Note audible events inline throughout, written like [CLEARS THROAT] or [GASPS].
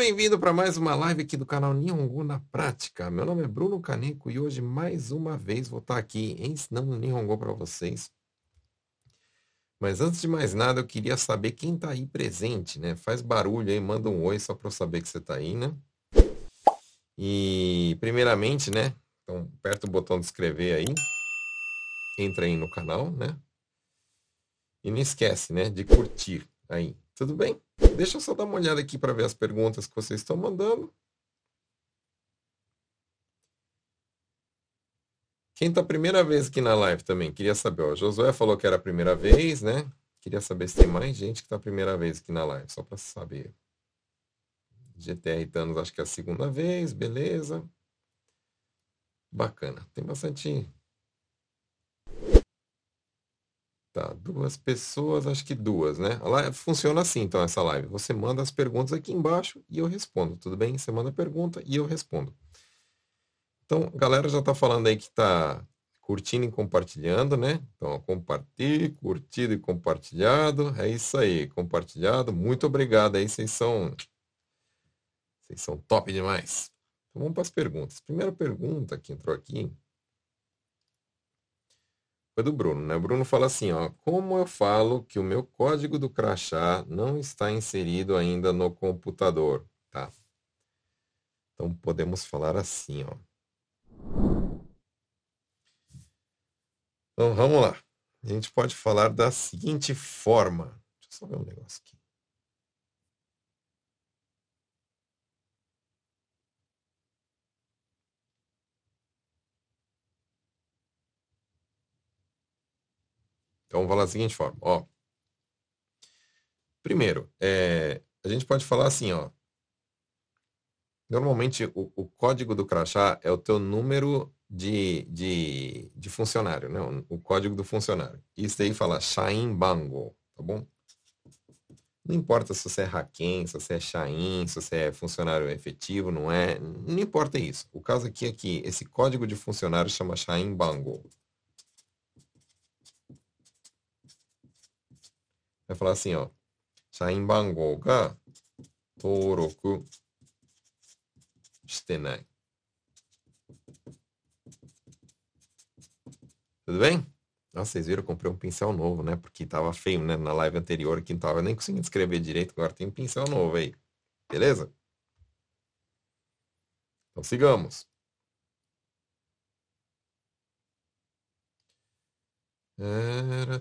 Bem-vindo para mais uma live aqui do canal Nihongo na Prática. Meu nome é Bruno Caneco e hoje mais uma vez vou estar aqui ensinando Nihongo para vocês. Mas antes de mais nada, eu queria saber quem está aí presente, né? Faz barulho aí, manda um oi só para eu saber que você está aí, né? E primeiramente, né? Então, aperta o botão de inscrever aí. Entra aí no canal, né? E não esquece, né, de curtir aí. Tudo bem? Deixa eu só dar uma olhada aqui para ver as perguntas que vocês estão mandando. Quem está a primeira vez aqui na live também, queria saber. Ó, Josué falou que era a primeira vez, né? Queria saber se tem mais gente que está a primeira vez aqui na live, só para saber. GTR Thanos, acho que é a segunda vez, beleza. Bacana. Tem bastante Tá, duas pessoas, acho que duas, né? Ela funciona assim, então, essa live. Você manda as perguntas aqui embaixo e eu respondo, tudo bem? Você manda a pergunta e eu respondo. Então, galera já tá falando aí que tá curtindo e compartilhando, né? Então, compartilhe, curtido e compartilhado. É isso aí, compartilhado. Muito obrigado aí, vocês são... Vocês são top demais. Então, vamos para as perguntas. Primeira pergunta que entrou aqui foi do Bruno, né? O Bruno fala assim, ó, como eu falo que o meu código do crachá não está inserido ainda no computador, tá? Então podemos falar assim, ó. Então vamos lá. A gente pode falar da seguinte forma. Deixa eu só ver um negócio aqui. Então, vamos falar da seguinte forma. Ó, primeiro, é, a gente pode falar assim, ó. Normalmente, o, o, código do crachá é o teu número de, de, de funcionário, né? O, o código do funcionário. Isso aí fala Shain Bango, tá bom? Não importa se você é Haken, se você é Shain, se você é funcionário efetivo, não é. Não importa isso. O caso aqui é que esse código de funcionário chama Shain Bango. vai falar assim, ó. Saimbangoga Toroku Stenai. Tudo bem? Nossa, vocês viram, eu comprei um pincel novo, né? Porque tava feio, né? Na live anterior que não tava nem conseguindo escrever direito, agora tem um pincel novo aí. Beleza? Então sigamos. Era.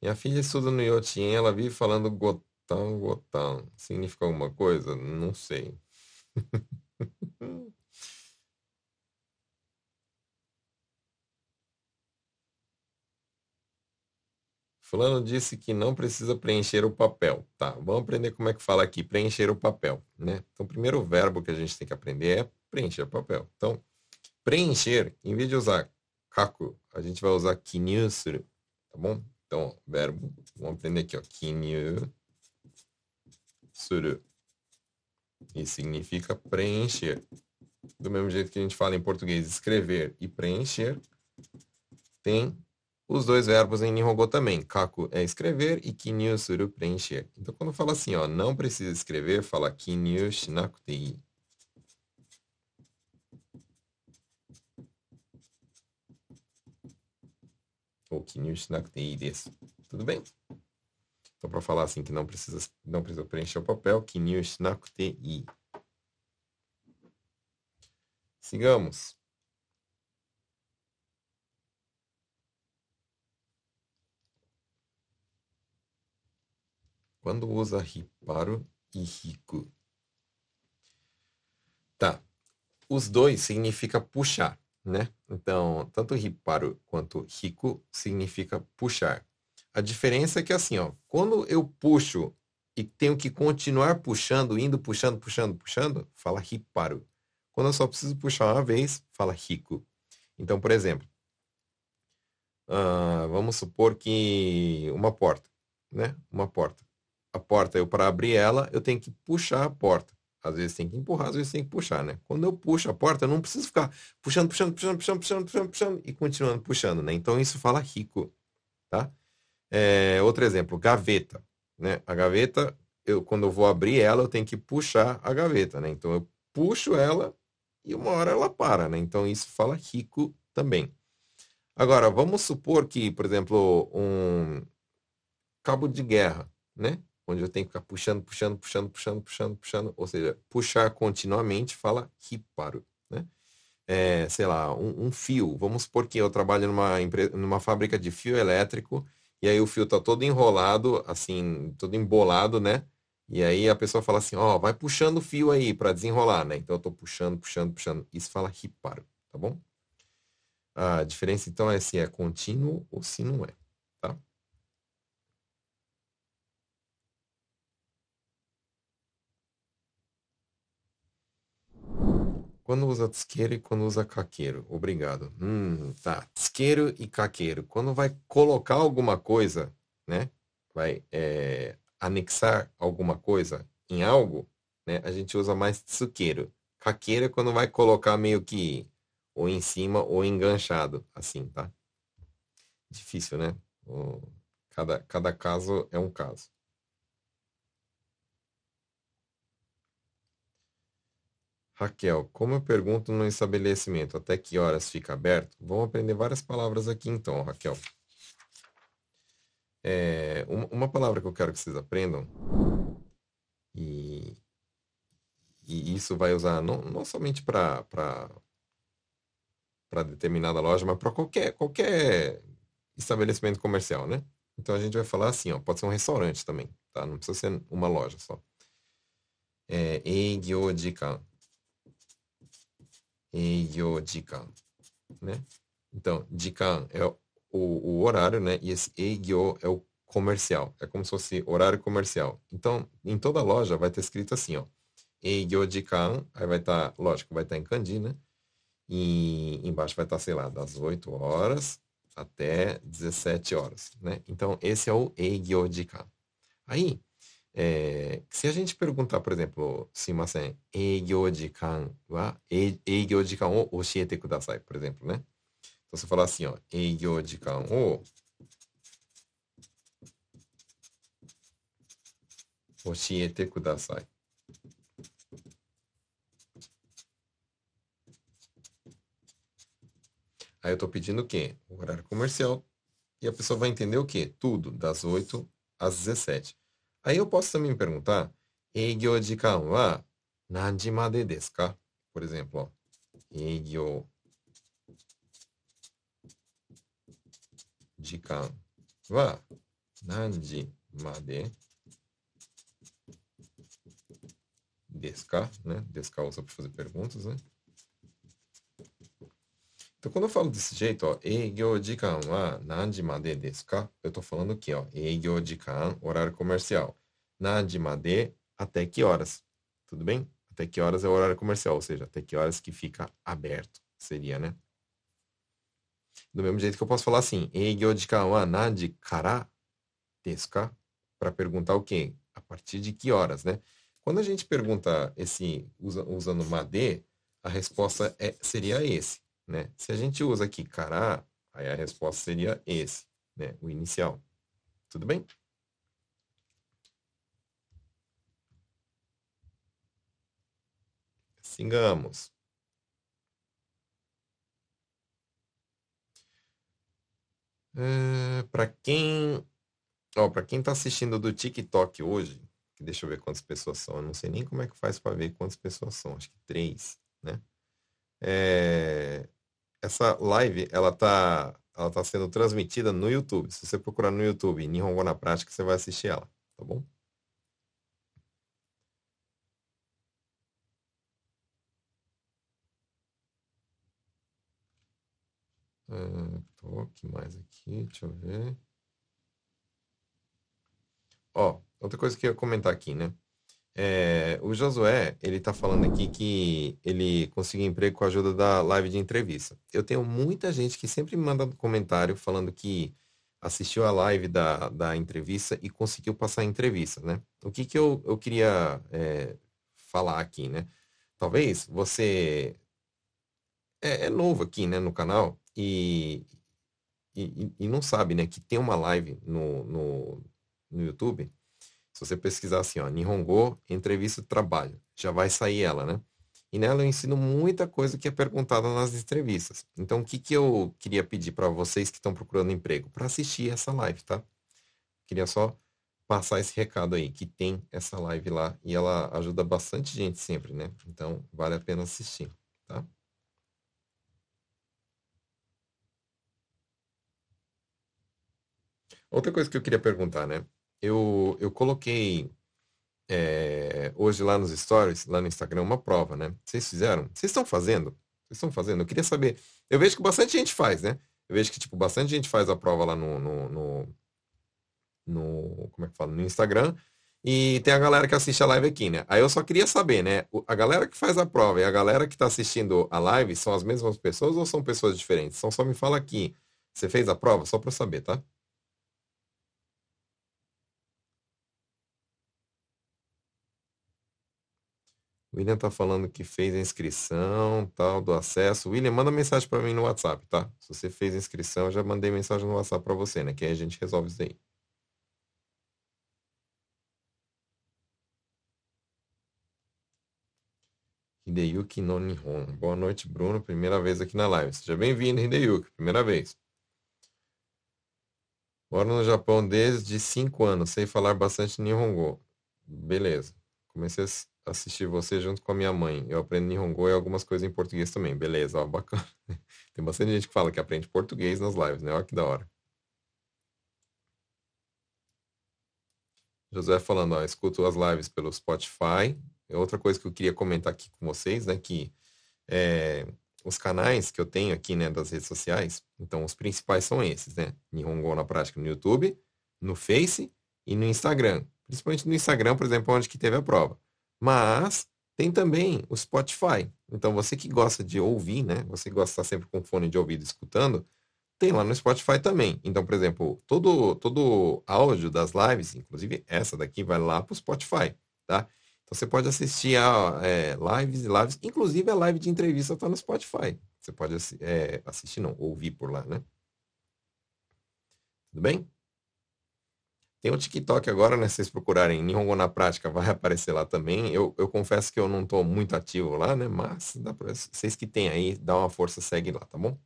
Minha filha estuda no Iotin, ela vive falando gotão, gotão. Significa alguma coisa? Não sei. [LAUGHS] Fulano disse que não precisa preencher o papel. Tá, vamos aprender como é que fala aqui, preencher o papel, né? Então, o primeiro verbo que a gente tem que aprender é preencher o papel. Então, preencher, em vez de usar kaku, a gente vai usar kinyusuru, tá bom? Então, verbo, vamos aprender aqui, ó. Kinyu suru. E significa preencher. Do mesmo jeito que a gente fala em português escrever e preencher, tem os dois verbos em Nihongo também. Kaku é escrever e kinyu suru preencher. Então, quando fala assim, ó, não precisa escrever, fala kinyu shinakutei. Ou. Tudo bem? Então, para falar assim que não precisa, não precisa preencher o papel, que new shinakutei. Sigamos. Quando usa riparu e riku. Tá. Os dois significa puxar né? Então, tanto riparu quanto rico significa puxar. A diferença é que assim, ó, quando eu puxo e tenho que continuar puxando, indo puxando, puxando, puxando, fala riparu. Quando eu só preciso puxar uma vez, fala rico. Então, por exemplo, uh, vamos supor que uma porta, né? Uma porta. A porta, eu para abrir ela, eu tenho que puxar a porta. Às vezes tem que empurrar, às vezes tem que puxar, né? Quando eu puxo a porta, eu não preciso ficar puxando, puxando, puxando, puxando, puxando, puxando, puxando e continuando puxando, né? Então isso fala rico, tá? É, outro exemplo, gaveta, né? A gaveta eu, quando eu vou abrir ela, eu tenho que puxar a gaveta, né? Então eu puxo ela e uma hora ela para, né? Então isso fala rico também. Agora, vamos supor que, por exemplo, um cabo de guerra, né? Onde eu tenho que ficar puxando, puxando, puxando, puxando, puxando, puxando, ou seja, puxar continuamente fala riparu, né? É, sei lá, um, um, fio. Vamos supor que eu trabalho numa, numa fábrica de fio elétrico e aí o fio tá todo enrolado, assim, todo embolado, né? E aí a pessoa fala assim, ó, oh, vai puxando o fio aí para desenrolar, né? Então eu tô puxando, puxando, puxando. Isso fala riparu, tá bom? A diferença então é se é contínuo ou se não é, tá? Quando usa tsukeru e quando usa kakeru? Obrigado. Hum, tá. Tsukeru e kakeru. Quando vai colocar alguma coisa, né? Vai é, anexar alguma coisa em algo, né? A gente usa mais tsukeru. Kakeru é quando vai colocar meio que ou em cima ou enganchado, assim, tá? Difícil, né? Cada, cada caso é um caso. Raquel, como eu pergunto no estabelecimento até que horas fica aberto? Vamos aprender várias palavras aqui então, Raquel. É, uma, uma, palavra que eu quero que vocês aprendam, e, e isso vai usar não, não somente para determinada loja, mas para qualquer, qualquer estabelecimento comercial, né? Então a gente vai falar assim, ó, pode ser um restaurante também, tá? Não precisa ser uma loja só. É, Eigyo. Eigyo jikan, né? Então, jikan é o, o horário, né? E esse eigyo é o comercial. É como se fosse horário comercial. Então, em toda loja vai ter escrito assim, ó. Eigyo jikan, aí vai estar, tá, lógico, vai estar tá em kanji, né? E embaixo vai estar, sei lá, das 8 horas até 17 horas, né? Então, esse é o Eigyo Jikan. Aí, é, se a gente perguntar, por exemplo, simasen, Eigyo Jikan wa, Eigyo Jikan o oshiete kudasai, por exemplo, né? Então, você falar assim, ó, Eigyo Jikan o oshiete kudasai. Aí eu estou pedindo o quê? O horário comercial. E a pessoa vai entender o quê? Tudo, das 8 às 17. Aí eu posso também perguntar, Eigyo jikan wa nanji made desu ka? Por exemplo, ó, Eigyo jikan wa nanji made desu ka? Né? Desu ka usa para fazer perguntas, né? Então, quando eu falo desse jeito, ó, Eigyo jikan? Eu estou falando aqui, ó, Eigyo horário comercial. Nanji made, até que horas? Tudo bem? Até que horas é o horário comercial, ou seja, até que horas que fica aberto, seria, né? Do mesmo jeito que eu posso falar assim, Eigyo jikan wa nanji kara? Para perguntar o quê? A partir de que horas, né? Quando a gente pergunta esse usando made, a resposta é, seria esse. Né? Se a gente usa aqui cará, aí a resposta seria esse, né? o inicial. Tudo bem? Sigamos. É, para quem para quem está assistindo do TikTok hoje, deixa eu ver quantas pessoas são. Eu não sei nem como é que faz para ver quantas pessoas são. Acho que três, né? É, essa live, ela tá, ela tá sendo transmitida no YouTube. Se você procurar no YouTube Nihongo na Prática, você vai assistir ela, tá bom? Uh, tô, que mais aqui? Deixa eu ver. Ó, outra coisa que eu ia comentar aqui, né? É, o Josué, ele está falando aqui que ele conseguiu emprego com a ajuda da live de entrevista. Eu tenho muita gente que sempre me manda um comentário falando que assistiu a live da, da entrevista e conseguiu passar a entrevista, né? O que, que eu, eu queria é, falar aqui, né? Talvez você é, é, novo aqui, né, no canal e, e, e não sabe, né, que tem uma live no, no, no YouTube Se você pesquisar assim, ó, Nihongo, entrevista de trabalho, já vai sair ela, né? E nela eu ensino muita coisa que é perguntada nas entrevistas. Então, o que, que eu queria pedir para vocês que estão procurando emprego? Para assistir essa live, tá? Queria só passar esse recado aí, que tem essa live lá e ela ajuda bastante gente sempre, né? Então, vale a pena assistir, tá? Outra coisa que eu queria perguntar, né? Eu, eu coloquei é, hoje lá nos stories, lá no Instagram, uma prova, né? Vocês fizeram? Vocês estão fazendo? Vocês estão fazendo? Eu queria saber. Eu vejo que bastante gente faz, né? Eu vejo que, tipo, bastante gente faz a prova lá no, no, no, no como é que fala? No Instagram. E tem a galera que assiste a live aqui, né? Aí eu só queria saber, né? A galera que faz a prova e a galera que está assistindo a live são as mesmas pessoas ou são pessoas diferentes? Então só me fala aqui. Você fez a prova? Só para saber, tá? William tá falando que fez a inscrição, tal, do acesso. William, manda mensagem para mim no WhatsApp, tá? Se você fez a inscrição, eu já mandei mensagem no WhatsApp para você, né? Que aí a gente resolve isso aí. Hideyuki no Nihon. Boa noite, Bruno. Primeira vez aqui na live. Seja bem-vindo, Hideyuki. Primeira vez. Moro no Japão desde 5 anos. Sei falar bastante Nihongo. Beleza. Comecei a assistir você junto com a minha mãe. Eu aprendo Nihongo e algumas coisas em português também. Beleza, ó, bacana. [LAUGHS] Tem bastante gente que fala que aprende português nas lives, né? Olha que da hora. José falando, ó, escuto as lives pelo Spotify. É outra coisa que eu queria comentar aqui com vocês, né, que é, os canais que eu tenho aqui, né, das redes sociais, então os principais são esses, né, Nihongo na prática no YouTube, no Face e no Instagram. Principalmente no Instagram, por exemplo, onde que teve a prova. Mas tem também o Spotify. Então você que gosta de ouvir, né, você gosta de estar sempre com fone de ouvido escutando, tem lá no Spotify também. Então, por exemplo, todo todo áudio das lives, inclusive essa daqui vai lá para o Spotify, tá? Então você pode assistir a é, lives e lives, inclusive a live de entrevista está no Spotify. Você pode é, assistir, não, ouvir por lá, né? Tudo bem? Tem o TikTok agora, né? Se vocês procurarem Nihongo na prática, [LAUGHS] vai aparecer lá também. Eu, eu confesso que eu não estou muito ativo lá, né? Mas dá pra, vocês que tem aí, dá uma força, segue lá, tá bom?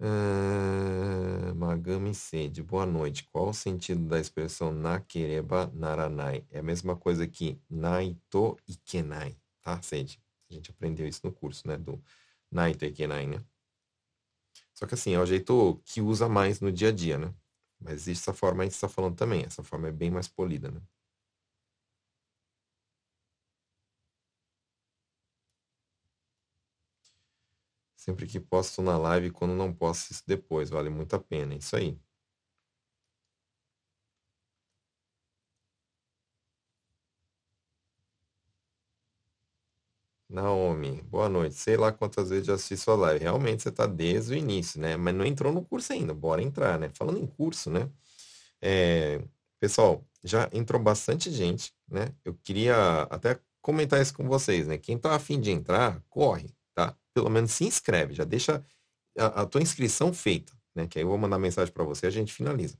Uh, Magami Sede, boa noite. Qual o sentido da expressão nakereba naranai? É a mesma coisa que naito ikenai, tá, Sede? A gente aprendeu isso no curso, né? Do naito ikenai, né? Só que assim, é o jeito que usa mais no dia a dia, né? Mas existe essa forma que você está falando também. Essa forma é bem mais polida, né? Sempre que posto na live, quando não posto isso depois, vale muito a pena. Isso aí. Naomi, boa noite. Sei lá quantas vezes já assisti sua live. Realmente você está desde o início, né? Mas não entrou no curso ainda. Bora entrar, né? Falando em curso, né? É, pessoal, já entrou bastante gente, né? Eu queria até comentar isso com vocês, né? Quem tá afim de entrar, corre pelo menos se inscreve, já deixa a, a tua inscrição feita, né? Que aí eu vou mandar mensagem para você e a gente finaliza.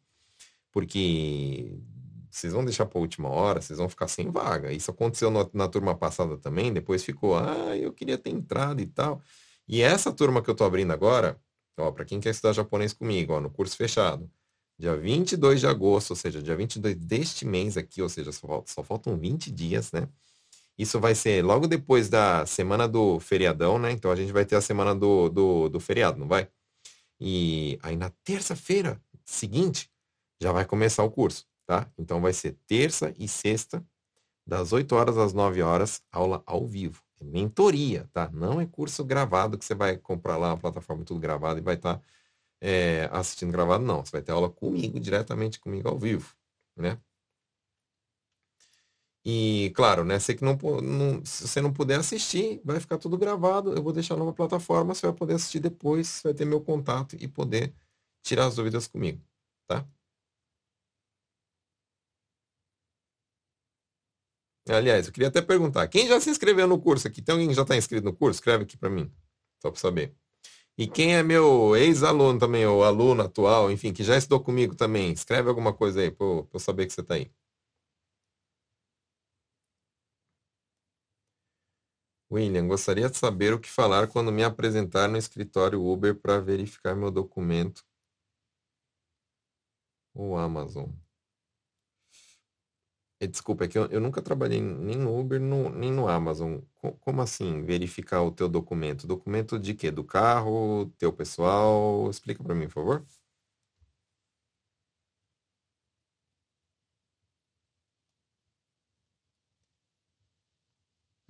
Porque vocês vão deixar para última hora, vocês vão ficar sem vaga. Isso aconteceu na, na turma passada também, depois ficou, ah, eu queria ter entrado e tal. E essa turma que eu tô abrindo agora, ó, para quem quer estudar japonês comigo, ó, no curso fechado, dia 22 de agosto, ou seja, dia 22 deste mês aqui, ou seja, só, só faltam 20 dias, né? Isso vai ser logo depois da semana do feriadão, né? Então a gente vai ter a semana do, do, do feriado, não vai? E aí na terça-feira seguinte já vai começar o curso, tá? Então vai ser terça e sexta, das 8 horas às 9 horas, aula ao vivo. É mentoria, tá? Não é curso gravado que você vai comprar lá a plataforma tudo gravado e vai estar tá, é, assistindo gravado, não. Você vai ter aula comigo, diretamente comigo ao vivo, né? E, claro, né? Você que não, não, se você não puder assistir, vai ficar tudo gravado. Eu vou deixar numa plataforma, você vai poder assistir depois, você vai ter meu contato e poder tirar as dúvidas comigo, tá? Aliás, eu queria até perguntar, quem já se inscreveu no curso aqui? Tem alguém que já está inscrito no curso? Escreve aqui para mim, só para saber. E quem é meu ex-aluno também, ou aluno atual, enfim, que já estudou comigo também, escreve alguma coisa aí para eu saber que você está aí. William, gostaria de saber o que falar quando me apresentar no escritório Uber para verificar meu documento ou Amazon. Eh, desculpa, é que eu, eu nunca trabalhei nem no Uber no- nem no Amazon. Co- Como assim verificar o teu documento? Documento de quê? Do carro, teu pessoal? Explica para mim, por favor.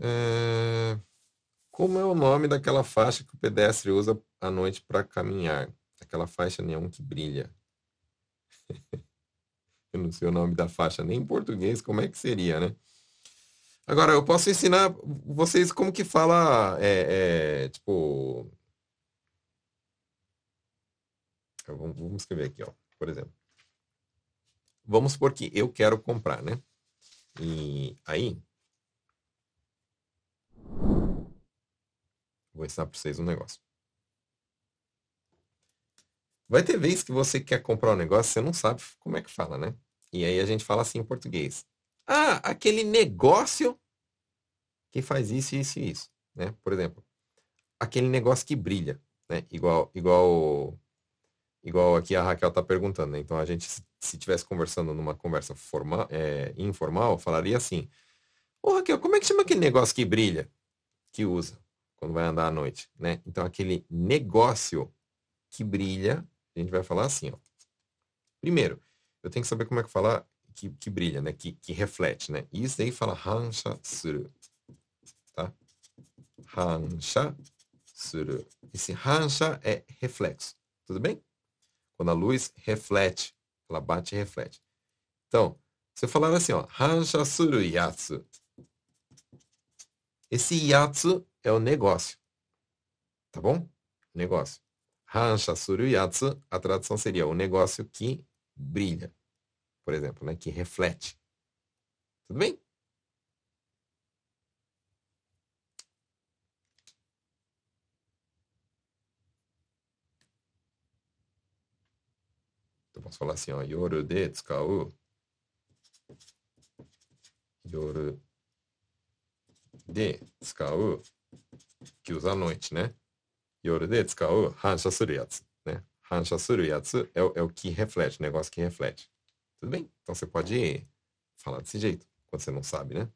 É, Como é o nome daquela faixa que o pedestre usa à noite para caminhar? Aquela faixa neon que brilha. [LAUGHS] Eu não sei o nome da faixa nem em português, como é que seria, né? Agora, eu posso ensinar vocês como que fala, é, é, tipo, vamos, escrever aqui, ó, por exemplo. Vamos supor que eu quero comprar, né? E aí, vou ensinar para vocês um negócio. Vai ter vez que você quer comprar um negócio, você não sabe como é que fala, né? E aí a gente fala assim em português. Ah, aquele negócio que faz isso, isso e isso, né? Por exemplo, aquele negócio que brilha, né? Igual, igual, igual aqui a Raquel tá perguntando, né? Então a gente, se estivesse conversando numa conversa formal, é, informal, falaria assim: Ô Raquel, como é que chama aquele negócio que brilha, que usa quando vai andar à noite, né? Então aquele negócio que brilha, a gente vai falar assim, ó. Primeiro, eu tenho que saber como é que fala que, que brilha, né? Que, que reflete, né? Isso daí fala hansha suru, tá? Hansha suru. Esse hansha é reflexo, tudo bem? Quando a luz reflete, ela bate e reflete. Então, se eu falar assim, ó, hansha suru yatsu. Esse yatsu é o negócio, tá bom? Negócio. Hansha suru yatsu, a tradução seria o negócio que brilha, por exemplo, né? Que reflete. Tudo bem? Eu posso falar assim, ó, yoru de tsukau. Yoru de tsukau. Que usa à noite, né? Yoru de tsukau hansha suru yatsu, né? Hansha suru yatsu é, o- é o que reflete, o negócio que reflete. Tudo bem? Então você pode falar desse jeito, quando você não sabe, né?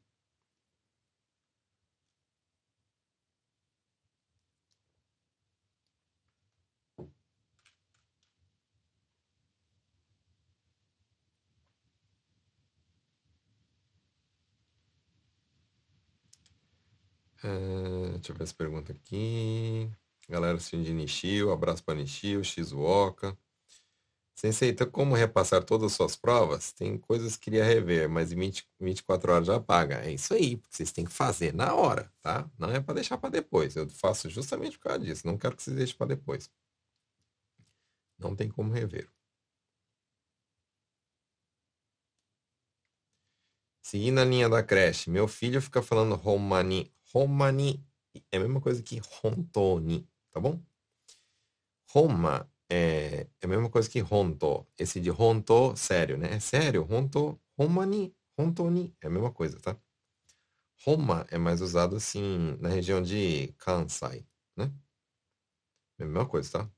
É, deixa eu ver essa pergunta aqui. Galera assistindo de Nishio, abraço para Nishio, Shizuoka. Sensei, então como repassar todas as suas provas? Tem coisas que queria rever, mas em 20, 24 horas já paga. É isso aí, porque vocês têm que fazer na hora, tá? Não é para deixar para depois. Eu faço justamente por causa disso. Não quero que vocês deixem para depois. Não tem como rever. Seguindo a linha da creche, meu filho fica falando Romani. Romani é a mesma coisa que Hontoni, tá bom? Roma é, é a mesma coisa que Honto. Esse de Honto, sério, né? É sério, Honto, Romani, Hontoni, é a mesma coisa, tá? Roma é mais usado assim na região de Kansai, né? É a mesma coisa, tá?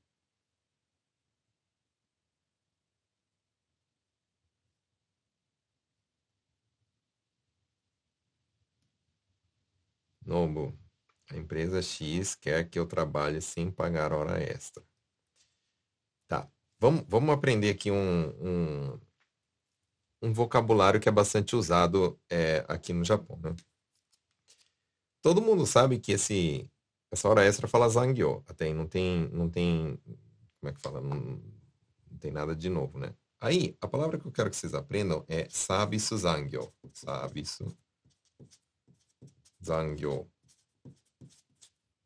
Nobu, a empresa X quer que eu trabalhe sem pagar hora extra. Tá, vamos, vamos aprender aqui um, um, um vocabulário que é bastante usado é, aqui no Japão, né? Todo mundo sabe que esse, essa hora extra fala zangyo, até não tem, não tem, como é que fala? Não, não tem nada de novo, né? Aí, a palavra que eu quero que vocês aprendam é sabisu zangyo. Sabisu zangyo.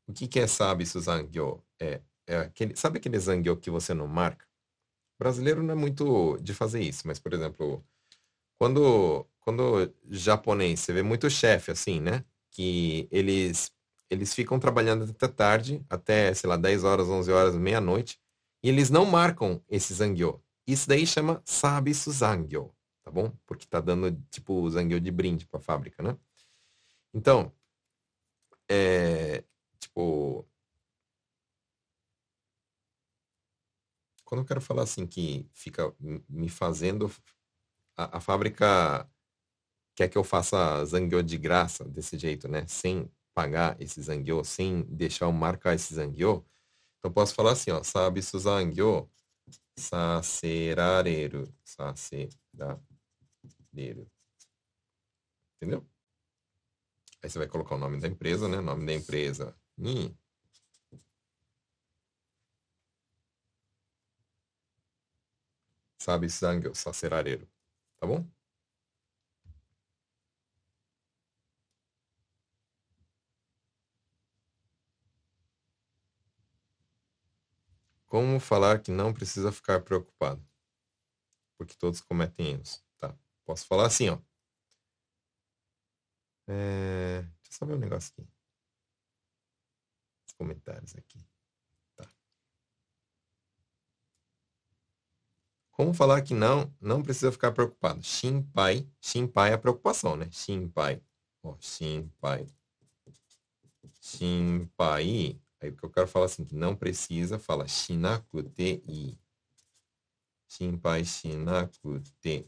O que, que é sabisu zangyo? É, é aquele, sabe aquele zangyo que você não marca? O brasileiro não é muito de fazer isso, mas, por exemplo, quando, quando japonês, você vê muito chefe assim, né? Que eles, eles ficam trabalhando até tarde, até, sei lá, 10 horas, 11 horas, meia-noite, e eles não marcam esse zangyo. Isso daí chama sabisu zangyo, tá bom? Porque tá dando, tipo, zangyo de brinde para a fábrica, né? Então, é, tipo, quando eu quero falar assim que fica me fazendo, a, a fábrica quer que eu faça zangyo de graça, desse jeito, né? Sem pagar esse zangyo, sem deixar eu marcar esse zangyo. Então posso falar assim, ó, sabe su zangyo saserareru, saserareru. Entendeu? Aí você vai colocar o nome da empresa, né? Nome da empresa. Ni. Sabe zangyo saserareru. Tá bom? Como falar que não precisa ficar preocupado? Porque todos cometem erros. Tá. Posso falar assim, ó. É... Deixa eu só ver um negócio aqui. Os comentários aqui. Tá. Como falar que não, não precisa ficar preocupado? Shinpai. Shinpai é preocupação, né? Shinpai. Ó, shinpai. Shinpai Aí o que eu quero falar assim, que não precisa, fala i. Shinpai shinakute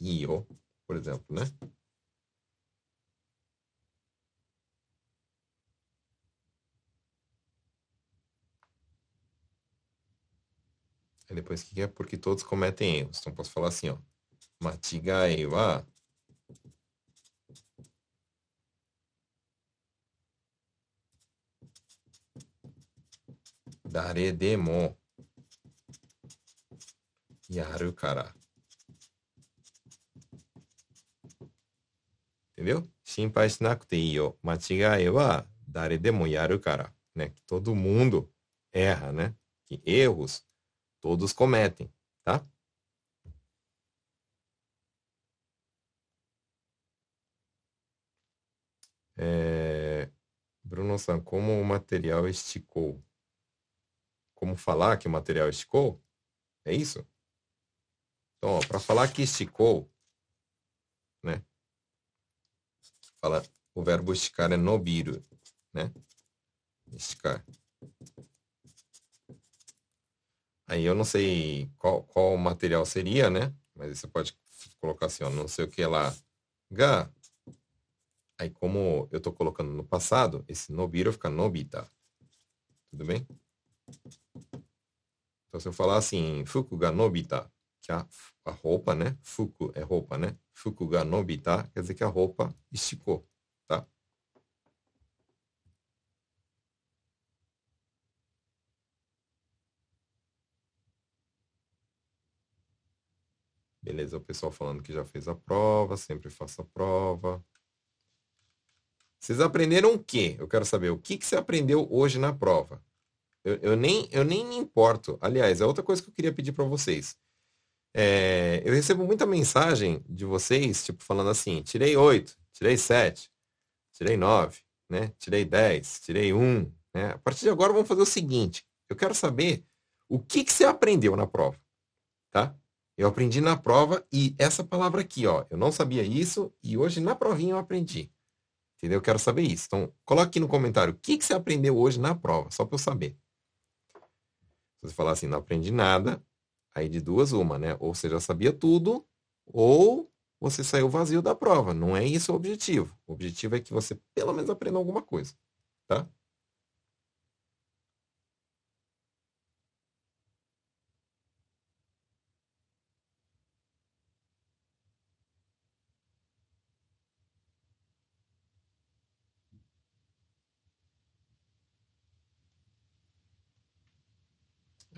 i, ó, por exemplo, né? Aí depois, o que é? Porque todos cometem erros. Então, posso falar assim, ó. Matigai wa dare demo yaru kara. Entendeu? Shinpai shinakute yo. Machigai wa dare demo yaru kara. Né? Todo mundo erra, né? E erros todos cometem, tá? É... Bruno San, como o material esticou? como falar que o material esticou? É isso? Então, para falar que esticou, né? Fala, o verbo esticar é nobiru, né? Esticar. Aí eu não sei qual, qual material seria, né? Mas você pode colocar assim, ó, não sei o que lá. Ga. Aí como eu estou colocando no passado, esse nobiru fica nobita. Tudo bem? Então, se eu falar assim, fuku ga nobita, que a, a roupa, né? Fuku é roupa, né? Fuku ga nobita, quer dizer que a roupa esticou, tá? Beleza, o pessoal falando que já fez a prova, sempre faça a prova. Vocês aprenderam o quê? Eu quero saber o que, que você aprendeu hoje na prova. Eu, eu, nem, eu nem me importo. Aliás, é outra coisa que eu queria pedir para vocês. É, eu recebo muita mensagem de vocês, tipo, falando assim, tirei 8, tirei 7, tirei 9, né? Tirei 10, tirei 1. Né? A partir de agora, vamos fazer o seguinte. Eu quero saber o que, que você aprendeu na prova. Tá? Eu aprendi na prova e essa palavra aqui, ó, eu não sabia isso e hoje na provinha eu aprendi. Entendeu? Eu quero saber isso. Então, coloque aqui no comentário o que, que você aprendeu hoje na prova, só para eu saber. Se você falar assim, não aprendi nada, aí de duas uma, né? Ou você já sabia tudo, ou você saiu vazio da prova. Não é isso o objetivo. O objetivo é que você pelo menos aprenda alguma coisa, tá?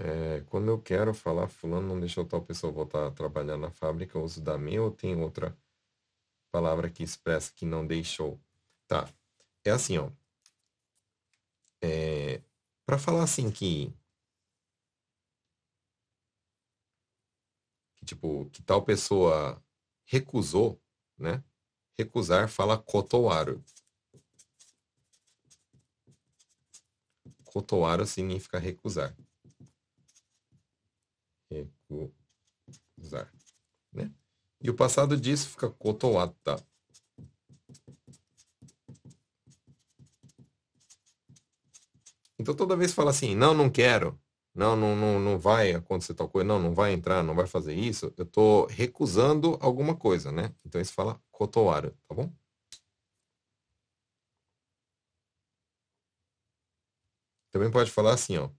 É, quando eu quero falar, fulano não deixou tal pessoa voltar a trabalhar na fábrica, uso da minha ou tem outra palavra que expressa que não deixou? Tá. É assim, ó. É, para falar assim que, que, tipo, que tal pessoa recusou, né? Recusar fala kotowaru. Kotoaru significa recusar. Recusar. Né? E o passado disso fica kotoata. Então toda vez que fala assim, não, não quero, não, não, não, não vai acontecer tal coisa, não, não vai entrar, não vai fazer isso, eu estou recusando alguma coisa, né? Então isso fala kotoaru, tá bom? Também pode falar assim, ó.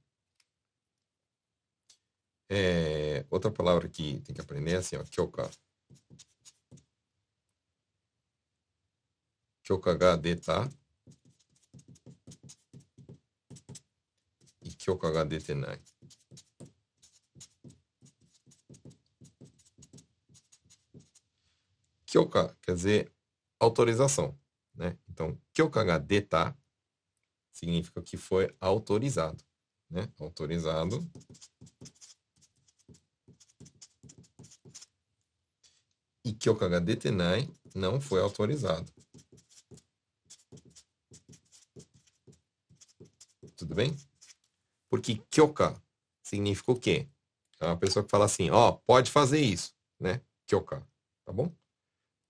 É, outra palavra que tem que aprender é assim, ó, kyoka. Kyoka ga deta. E kyoka ga dete nai. Kyoka quer dizer autorização, né? Então, kyoka ga deta significa que foi autorizado, né? Autorizado. E kyoka ga detenai não foi autorizado. Tudo bem? Porque kyoka significa o quê? É uma pessoa que fala assim, ó, oh, pode fazer isso, né? Kyoka, tá bom?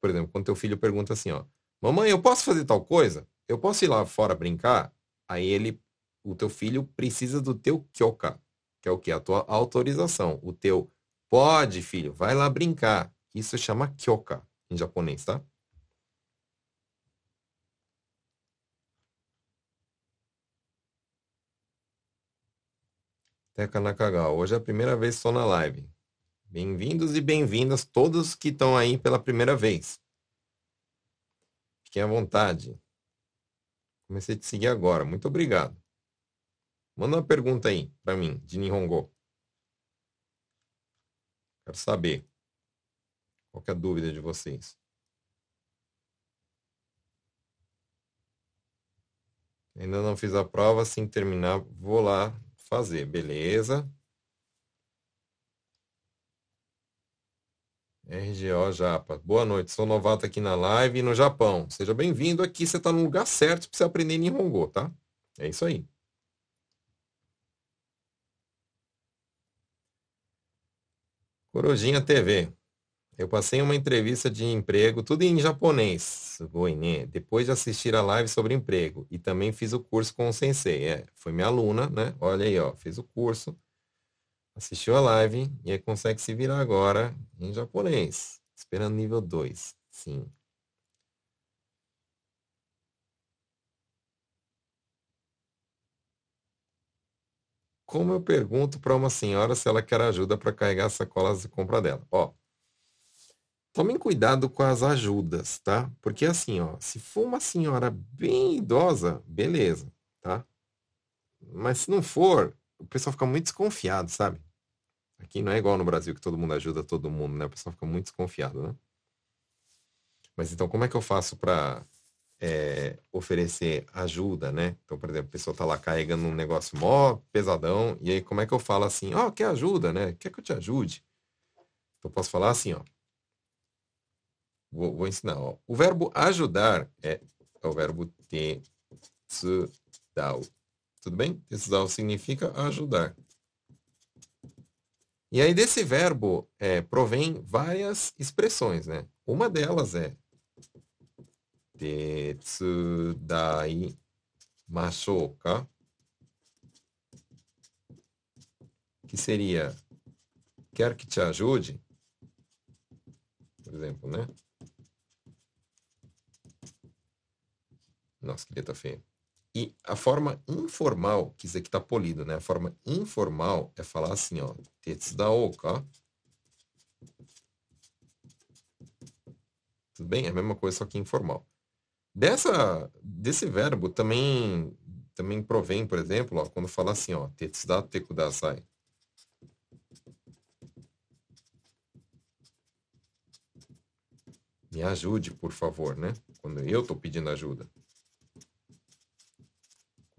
Por exemplo, quando teu filho pergunta assim, ó, mamãe, eu posso fazer tal coisa? Eu posso ir lá fora brincar? Aí ele, o teu filho precisa do teu kyoka, que é o que? A tua autorização. O teu pode, filho, vai lá brincar. Isso chama kyoka em japonês, tá? Teca Nakagawa, hoje é a primeira vez estou na live. Bem-vindos e bem-vindas todos que estão aí pela primeira vez. Fiquem à vontade. Comecei a te seguir agora. Muito obrigado. Manda uma pergunta aí para mim, de Nihongo. Quero saber. Qual é a dúvida de vocês? Ainda não fiz a prova, assim terminar, vou lá fazer, beleza? RGO Japa. Boa noite, sou novato aqui na live no Japão. Seja bem-vindo aqui, você está no lugar certo para você aprender Nihongo, tá? É isso aí. Corujinha TV. Eu passei uma entrevista de emprego, tudo em japonês, né? depois de assistir a live sobre emprego. E também fiz o curso com o sensei. É, foi minha aluna, né? Olha aí, ó, fiz o curso assistiu a live e aí consegue se virar agora em japonês, esperando nível 2. Sim. Como eu pergunto para uma senhora se ela quer ajuda para carregar as sacolas de compra dela? Ó, tomem cuidado com as ajudas, tá? Porque assim, ó, se for uma senhora bem idosa, beleza, tá? Mas se não for, o pessoal fica muito desconfiado, sabe? Aqui não é igual no Brasil que todo mundo ajuda todo mundo, né? O pessoal fica muito desconfiado, né? Mas então, como é que eu faço para é, oferecer ajuda, né? Então, por exemplo, a pessoa tá lá carregando um negócio mó pesadão, e aí como é que eu falo assim, ó, oh, quer ajuda, né? Quer que eu te ajude? Então, eu posso falar assim, ó. Vou, vou ensinar, ó. O verbo ajudar é, é o verbo tetsudau. Tudo bem? Tetsudau significa ajudar. E aí desse verbo é, provém várias expressões, né? Uma delas é tetsudai mashouka, que seria quer que te ajude, por exemplo, né? Nossa, que letra feia. E a forma informal, que isso aqui tá polido, né? A forma informal é falar assim, ó. Tetsudaoka. Tudo bem? É a mesma coisa, só que informal. Dessa, desse verbo também, também provém, por exemplo, ó, quando fala assim, ó. Tetsudate kudasai. Me ajude, por favor, né? Quando eu estou pedindo ajuda.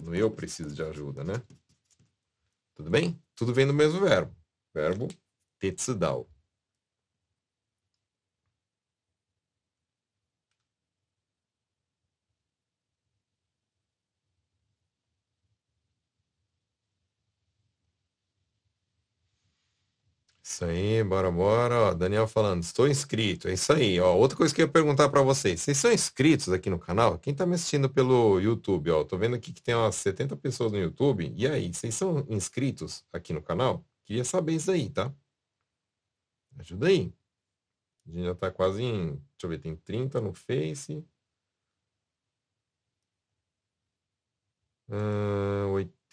Quando eu preciso de ajuda, né? Tudo bem? Tudo vem do mesmo verbo. Verbo tetsudau. Isso aí, bora, bora. Ó, Daniel falando, estou inscrito. É isso aí. Ó, outra coisa que eu ia perguntar para vocês. Vocês são inscritos aqui no canal? Quem está me assistindo pelo YouTube, ó, tô vendo aqui que tem umas 70 pessoas no YouTube. E aí, vocês são inscritos aqui no canal? Queria saber isso aí, tá? Ajuda aí. A gente já tá quase em, deixa eu ver, tem 30 no Face. Uh, 80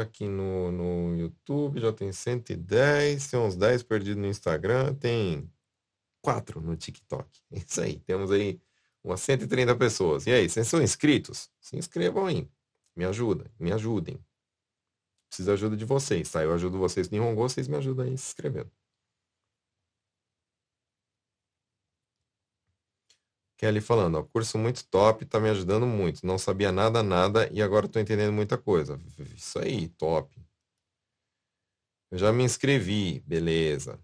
aqui no, no YouTube, já tem 110, tem uns 10 perdidos no Instagram, tem 4 no TikTok. [LAUGHS] É isso aí, temos aí umas 130 pessoas. E aí, vocês são inscritos? Se inscrevam aí. Me ajuda, me ajudem. Preciso da ajuda de vocês, tá? Eu ajudo vocês no Nihongo, vocês me ajudam aí se inscrevendo. Kelly falando, ó, curso muito top, tá me ajudando muito. Não sabia nada, nada e agora tô entendendo muita coisa. Isso aí, top. Eu já me inscrevi, beleza.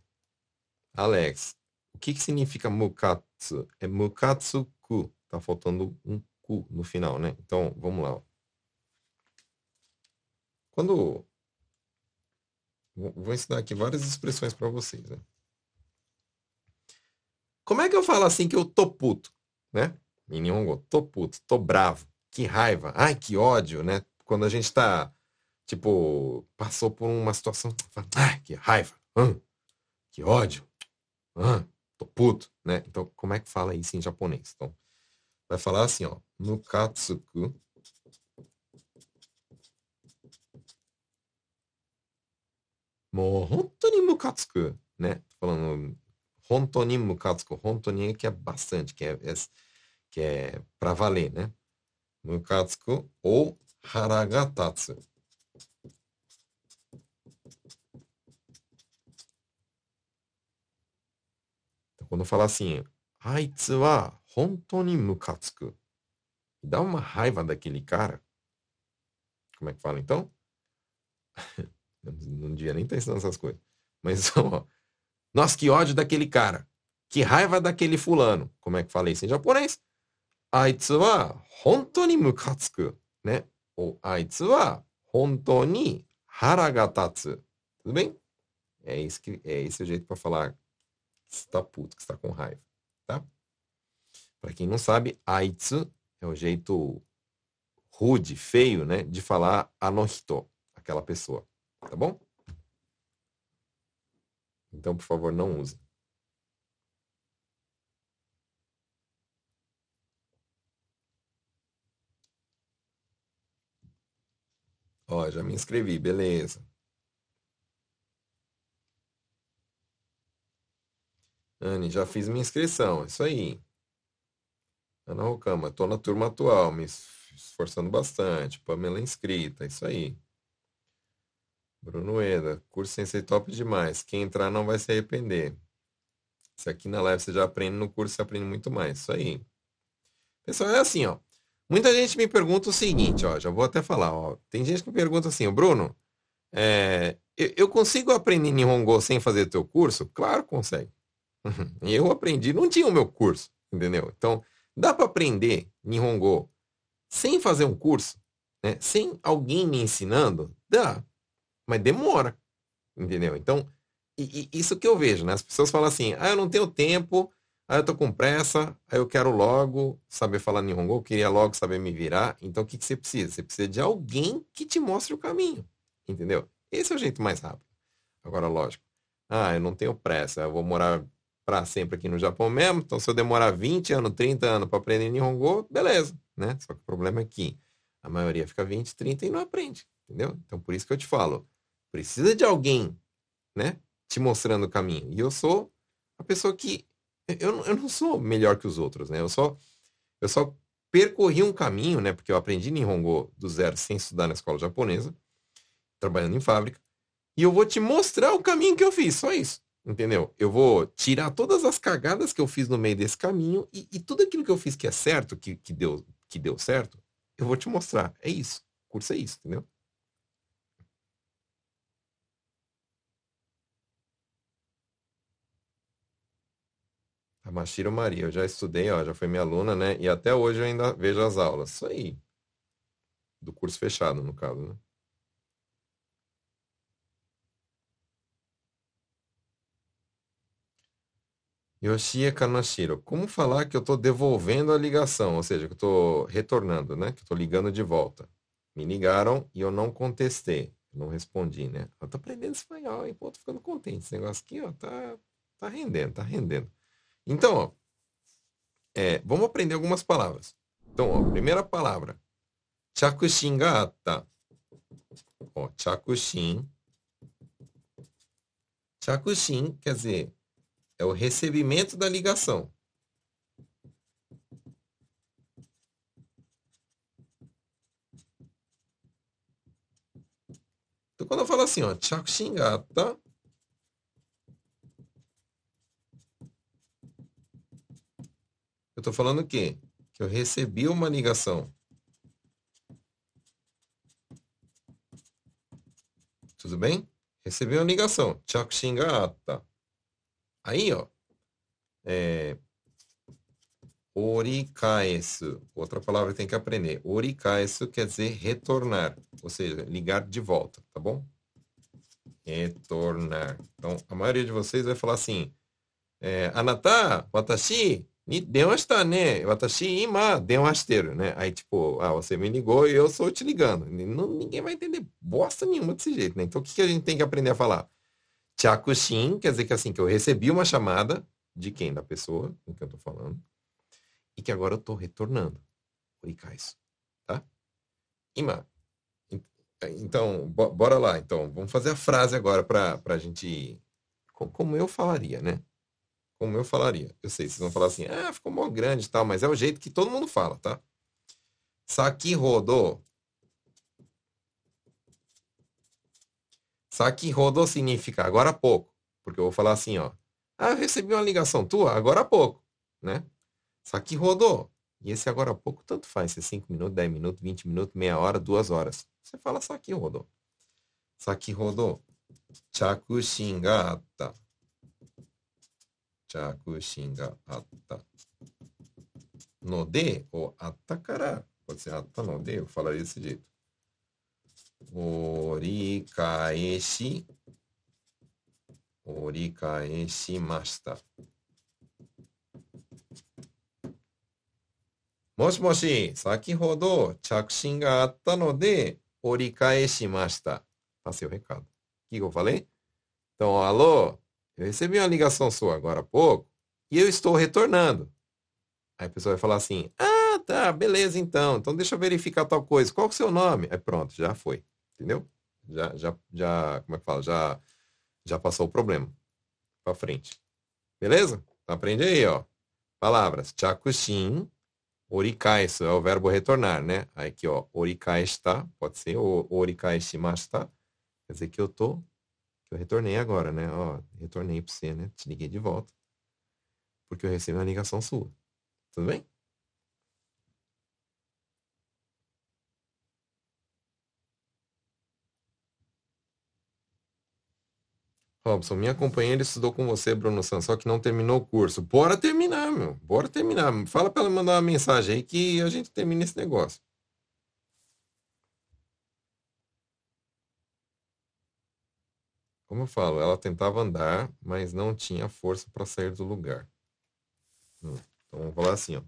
Alex, o que que significa mukatsu? É mukatsu-ku. Tá faltando um ku no final, né? Então, vamos lá. Ó. Quando vou ensinar aqui várias expressões para vocês, né? Como é que eu falo assim que eu tô puto? Né? Em Nihongo, tô puto, tô bravo, que raiva, ai, que ódio, né? Quando a gente tá, tipo, passou por uma situação, ai, que raiva, hum, que ódio, hum, tô puto, né? Então, como é que fala isso em japonês? Então, vai falar assim, ó, nukatsuku, mo honto ni mukatsuku, né? Falando honto ni mukatsuku, honto ni que é bastante, que é, é que é para valer, né? Mukatsuku ou haragatatsu. Então, quando fala assim, aitsu wa hontou ni mukatsuku. Dá uma raiva daquele cara. Como é que fala então? [LAUGHS] não devia nem estar ensinando essas coisas. Mas, [LAUGHS] ó, nossa, que ódio daquele cara. Que raiva daquele fulano. Como é que fala isso em japonês? あいつは本当にムカつく。ね。ou あいつは本当に腹が立つ。Tudo bem? É esse, que, é esse o jeito para falar que está puto, que está com raiva. Tá? Para quem não sabe, aitsu é o jeito rude, feio, né? De falar anohito, aquela pessoa. Tá bom? Então, por favor, não use. Ó, já me inscrevi, beleza. Anne, já fiz minha inscrição, isso aí. Ana Rocama, tô na turma atual, me esforçando bastante. Pamela inscrita, isso aí. Bruno Eda, curso Sensei top demais. Quem entrar não vai se arrepender. Se aqui na live você já aprende, no curso você aprende muito mais. Isso aí. Pessoal, é assim, ó. Muita gente me pergunta o seguinte, ó, já vou até falar, ó. Tem gente que me pergunta assim, Bruno, é, eu, consigo aprender Nihongo sem fazer teu curso? Claro, consegue. [LAUGHS] eu aprendi, não tinha o meu curso, entendeu? Então, dá para aprender Nihongo sem fazer um curso, né? Sem alguém me ensinando? Dá, mas demora, entendeu? Então, e, e isso que eu vejo, né? As pessoas falam assim, ah, eu não tenho tempo, Aí eu tô com pressa, aí eu quero logo saber falar Nihongo, eu queria logo saber me virar. Então o que, que você precisa? Você precisa de alguém que te mostre o caminho. Entendeu? Esse é o jeito mais rápido. Agora, lógico. Ah, eu não tenho pressa, eu vou morar para sempre aqui no Japão mesmo, então se eu demorar 20 anos, 30 anos para aprender Nihongo, beleza, né? Só que o problema é que a maioria fica 20, 30 e não aprende, entendeu? Então por isso que eu te falo, precisa de alguém, né, te mostrando o caminho. E eu sou a pessoa que eu, eu não sou melhor que os outros, né? Eu só, eu só percorri um caminho, né? Porque eu aprendi Nihongo do zero sem estudar na escola japonesa, trabalhando em fábrica. E eu vou te mostrar o caminho que eu fiz, só isso. Entendeu? Eu vou tirar todas as cagadas que eu fiz no meio desse caminho e, e tudo aquilo que eu fiz que é certo, que, que, deu, que deu certo, eu vou te mostrar. É isso. O curso é isso, entendeu? A Mashiro Maria, eu já estudei, ó, já foi minha aluna, né? E até hoje eu ainda vejo as aulas. Isso aí. Do curso fechado, no caso, né? Yoshie Kanashiro. Como falar que eu estou devolvendo a ligação? Ou seja, que eu estou retornando, né? Que eu estou ligando de volta. Me ligaram e eu não contestei. Não respondi, né? Eu tô aprendendo espanhol, hein? Pô, tô ficando contente. Esse negócio aqui, ó, tá, tá rendendo, tá rendendo. Então, ó, é, vamos aprender algumas palavras. Então, ó, primeira palavra. Chakushin ga atta. Ó, chakushin. Chakushin quer dizer é o recebimento da ligação. Então, quando eu falo assim, ó, chakushingata, eu estou falando o quê? Que eu recebi uma ligação. Tudo bem? Recebi uma ligação. Chakushingata. Aí, ó, é, orikaesu. Outra palavra que tem que aprender. Orikaesu quer dizer retornar, ou seja, ligar de volta, tá bom? Retornar. Então, a maioria de vocês vai falar assim, é, Anata, watashi, ni denwashita ne, watashi ima denwashiteru, né? Aí, tipo, ah, você me ligou e eu estou te ligando. Não, ninguém vai entender bosta nenhuma desse jeito, né? Então, o que, que a gente tem que aprender a falar? Chakushin quer dizer que assim, que eu recebi uma chamada de quem? Da pessoa com quem eu tô falando. E que agora eu tô retornando. Orikaisu. Tá? Ima. Então, bora lá. Então, vamos fazer a frase agora para a gente. Como eu falaria, né? Como eu falaria. Eu sei, vocês vão falar assim, ah, ficou mó grande e tal, mas é o jeito que todo mundo fala, tá? Saki rodou Saki rodou significa agora há pouco. Porque eu vou falar assim, ó. Ah, eu recebi uma ligação tua agora há pouco, né? Saki rodou. E esse agora há pouco tanto faz, se é 5 minutos, 10 minutos, 20 minutos, meia hora, duas horas. Você fala Saki rodou. Saki rodou. 着信があったので、おあったから、こちらあったので、ファラリスジェット。折り返し、折り返しました。もしもし、先ほど着信があったので、折り返しました。パスよ、ヘッカード。きごファレ。どうあろう eu recebi uma ligação sua agora há pouco e eu estou retornando. Aí a pessoa vai falar assim, ah, tá, beleza então, então deixa eu verificar tal coisa. Qual é o seu nome? Aí pronto, já foi. Entendeu? Já, já, já, como é que fala? Já, já passou o problema. Para frente. Beleza? Então aprende aí, ó. Palavras. Chakushin, orikaisu é o verbo retornar, né? Aí aqui, ó, orikaishita, pode ser, ou orikaishimashita. Quer dizer que eu tô, eu retornei agora, né? Ó, retornei para você, né? Te liguei de volta. Porque eu recebi uma ligação sua. Tudo bem? Robson, minha companheira estudou com você, Bruno Santos, só que não terminou o curso. Bora terminar, meu. Bora terminar. Fala para ela mandar uma mensagem aí que a gente termina esse negócio. Como eu falo, ela tentava andar, mas não tinha força para sair do lugar. Hum, então vamos falar assim, ó.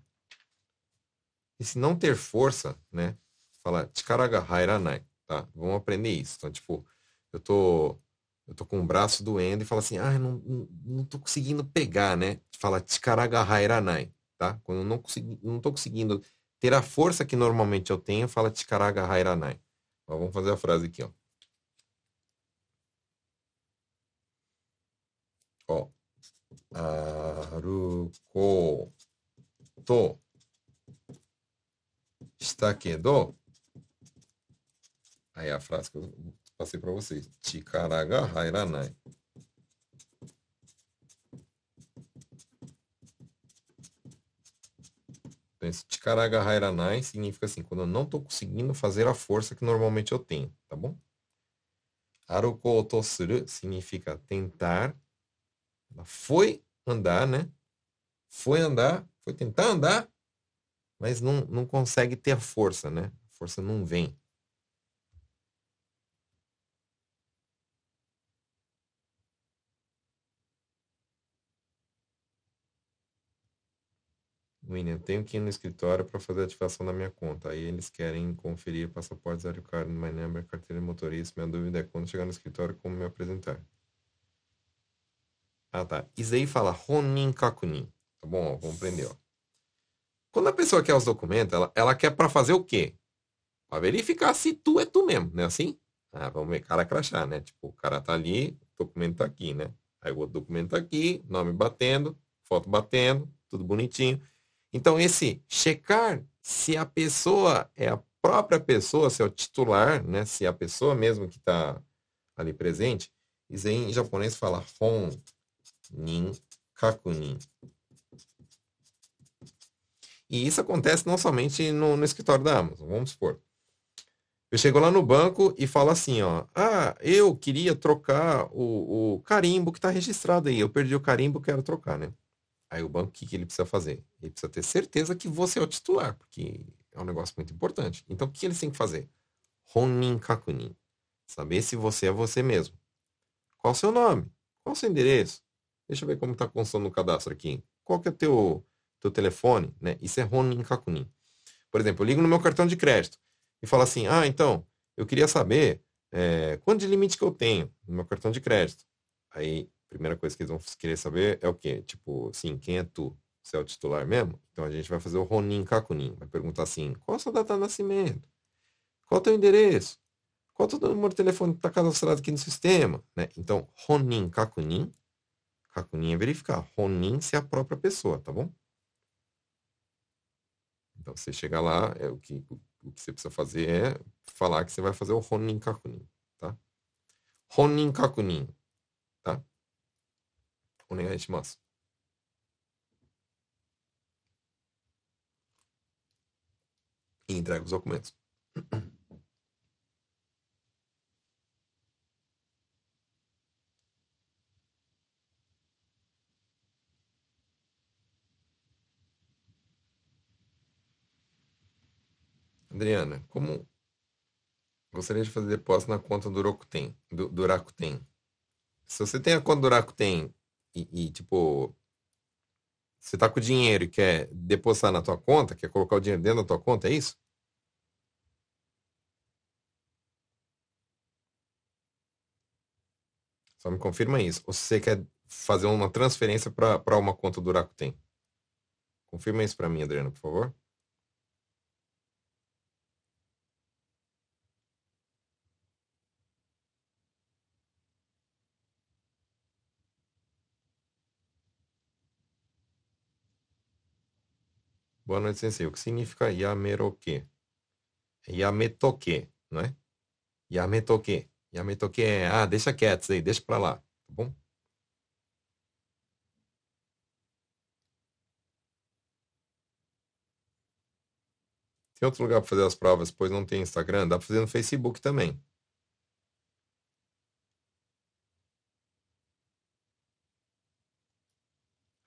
E se não ter força, né? Fala, Chikaraga Hairanai, tá? Vamos aprender isso. Então, tipo, eu tô eu tô com o braço doendo e fala assim, ah, não, não, não tô conseguindo pegar, né? Fala Tikaragahairanai, tá? Quando eu não, consegui, não tô conseguindo ter a força que normalmente eu tenho, fala Tikaragahairanai. Vamos fazer a frase aqui, ó. Ó. Aruko to está kedo. Aí a frase que eu passei para vocês. Chikaraga hairanai. Então, esse chikaraga hairanai significa assim, quando eu não estou conseguindo fazer a força que normalmente eu tenho, tá bom? Aruko otosuru significa tentar. Ela foi andar, né? Foi andar, foi tentar andar, mas não, não consegue ter a força, né? A força não vem. William, eu tenho que ir no escritório para fazer a ativação da minha conta. Aí eles querem conferir passaporte, zero card, my number, carteira de motorista. Minha dúvida é quando chegar no escritório, como me apresentar. Ah, tá. Isso fala Ronin Kakunin. Tá bom? Ó. Quando a pessoa quer os documentos, ela, ela quer para fazer o quê? Para verificar se tu é tu mesmo, né? Assim? Ah, vamos ver, cara crachá, né? Tipo, o cara tá ali, documento tá aqui, né? Aí o outro documento tá aqui, nome batendo, foto batendo, tudo bonitinho. Então, esse checar se a pessoa é a própria pessoa, se é o titular, né? Se é a pessoa mesmo que está ali presente, isso aí em japonês fala hon, nin, kakunin. E isso acontece não somente no, no escritório da Amazon, vamos supor. Eu chego lá no banco e falo assim, ó, ah, eu queria trocar o, o carimbo que está registrado aí. Eu perdi o carimbo, quero trocar, né? Aí o banco, o que, que ele precisa fazer? Ele precisa ter certeza que você é o titular, porque é um negócio muito importante. Então, o que eles têm que fazer? Honin kakunin. Saber se você é você mesmo. Qual o seu nome? Qual o seu endereço? Deixa eu ver como está constando no cadastro aqui. Qual que é o teu teu telefone, né? Isso é Ronin Kakunin. Por exemplo, eu ligo no meu cartão de crédito e falo assim, ah, então, eu queria saber é, quanto de limite que eu tenho no meu cartão de crédito. Aí, a primeira coisa que eles vão querer saber é o quê? Tipo, assim, quem é tu? Você é o titular mesmo? Então a gente vai fazer o Ronin Kakunin. Vai perguntar assim, qual a sua data de nascimento? Qual o teu endereço? Qual o teu número de telefone que está cadastrado aqui no sistema? Né? Então, Ronin Kakunin. Kakunin é verificar. Ronin se é a própria pessoa, tá bom? Então, você chega lá, é, o, que, o que você precisa fazer é falar que você vai fazer o Honin Kakunin, tá? Honin Kakunin, tá? Onegai shimasu. E entrega os documentos. [CLEARS THROAT] Adriana, como gostaria de fazer depósito na conta do Rakuten, do, do Rakuten. Se você tem a conta do Rakuten e, e tipo, você tá com dinheiro e quer depositar na tua conta, quer colocar o dinheiro dentro da tua conta, é isso? Só me confirma isso. Ou se você quer fazer uma transferência para uma conta do Rakuten. Confirma isso para mim, Adriana, por favor. Boa noite, sensei. O que significa yameroke? Yametoke, não é? Yametoke. Yametoke é, ah, deixa quieto aí, deixa pra lá, tá bom? Tem outro lugar para fazer as provas, pois não tem Instagram? Dá para fazer no Facebook também.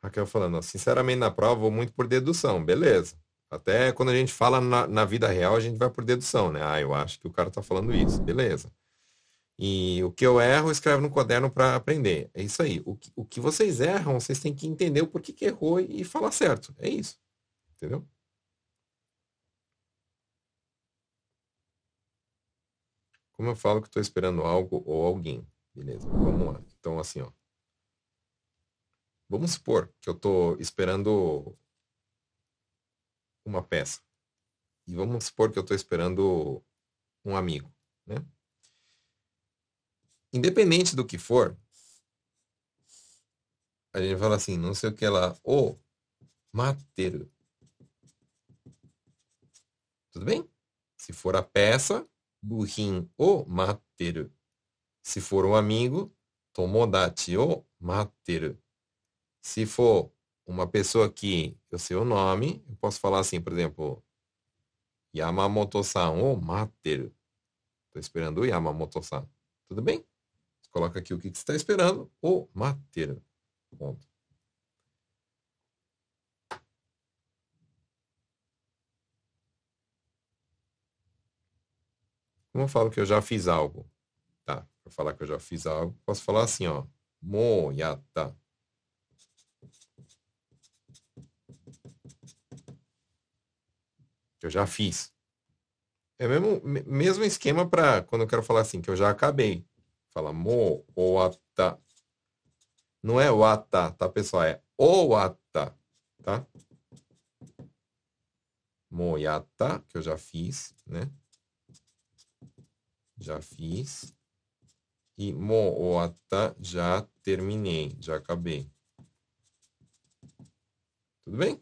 Raquel falando, sinceramente na prova vou muito por dedução, beleza. Até quando a gente fala na, na, vida real, a gente vai por dedução, né? Ah, eu acho que o cara tá falando isso, beleza. E o que eu erro, escreve no caderno para aprender. É isso aí. O que, o que vocês erram, vocês têm que entender o porquê que errou e falar certo. É isso. Entendeu? Como eu falo que estou esperando algo ou alguém. Beleza, vamos lá. Então, assim, ó. Vamos supor que eu estou esperando uma peça. E vamos supor que eu estou esperando um amigo. Né? Independente do que for, a gente fala assim, não sei o que lá, o mateiro. Tudo bem? Se for a peça, burrim o mateiro. Se for um amigo, tomodachi o mateiro. Se for uma pessoa que eu sei o nome, eu posso falar assim, por exemplo, Yamamoto-san ou Materu. Estou esperando o Yamamoto-san. Tudo bem? Você coloca aqui o que você está esperando, o Materu. Ponto. Como eu falo que eu já fiz algo, tá? Para falar que eu já fiz algo, posso falar assim, ó. Mo yata. que eu já fiz. É o mesmo, mesmo esquema para quando eu quero falar assim, que eu já acabei. Fala mo oata. Não é oata, tá, pessoal? É oata, tá? Moyata, que eu já fiz, né? Já fiz. E moota, já terminei, já acabei. Tudo bem?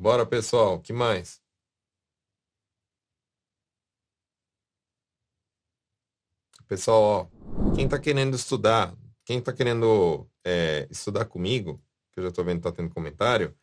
Bora, pessoal. que mais? Pessoal, ó, quem está querendo estudar, quem está querendo é, estudar comigo, que eu já estou vendo que está tendo comentário,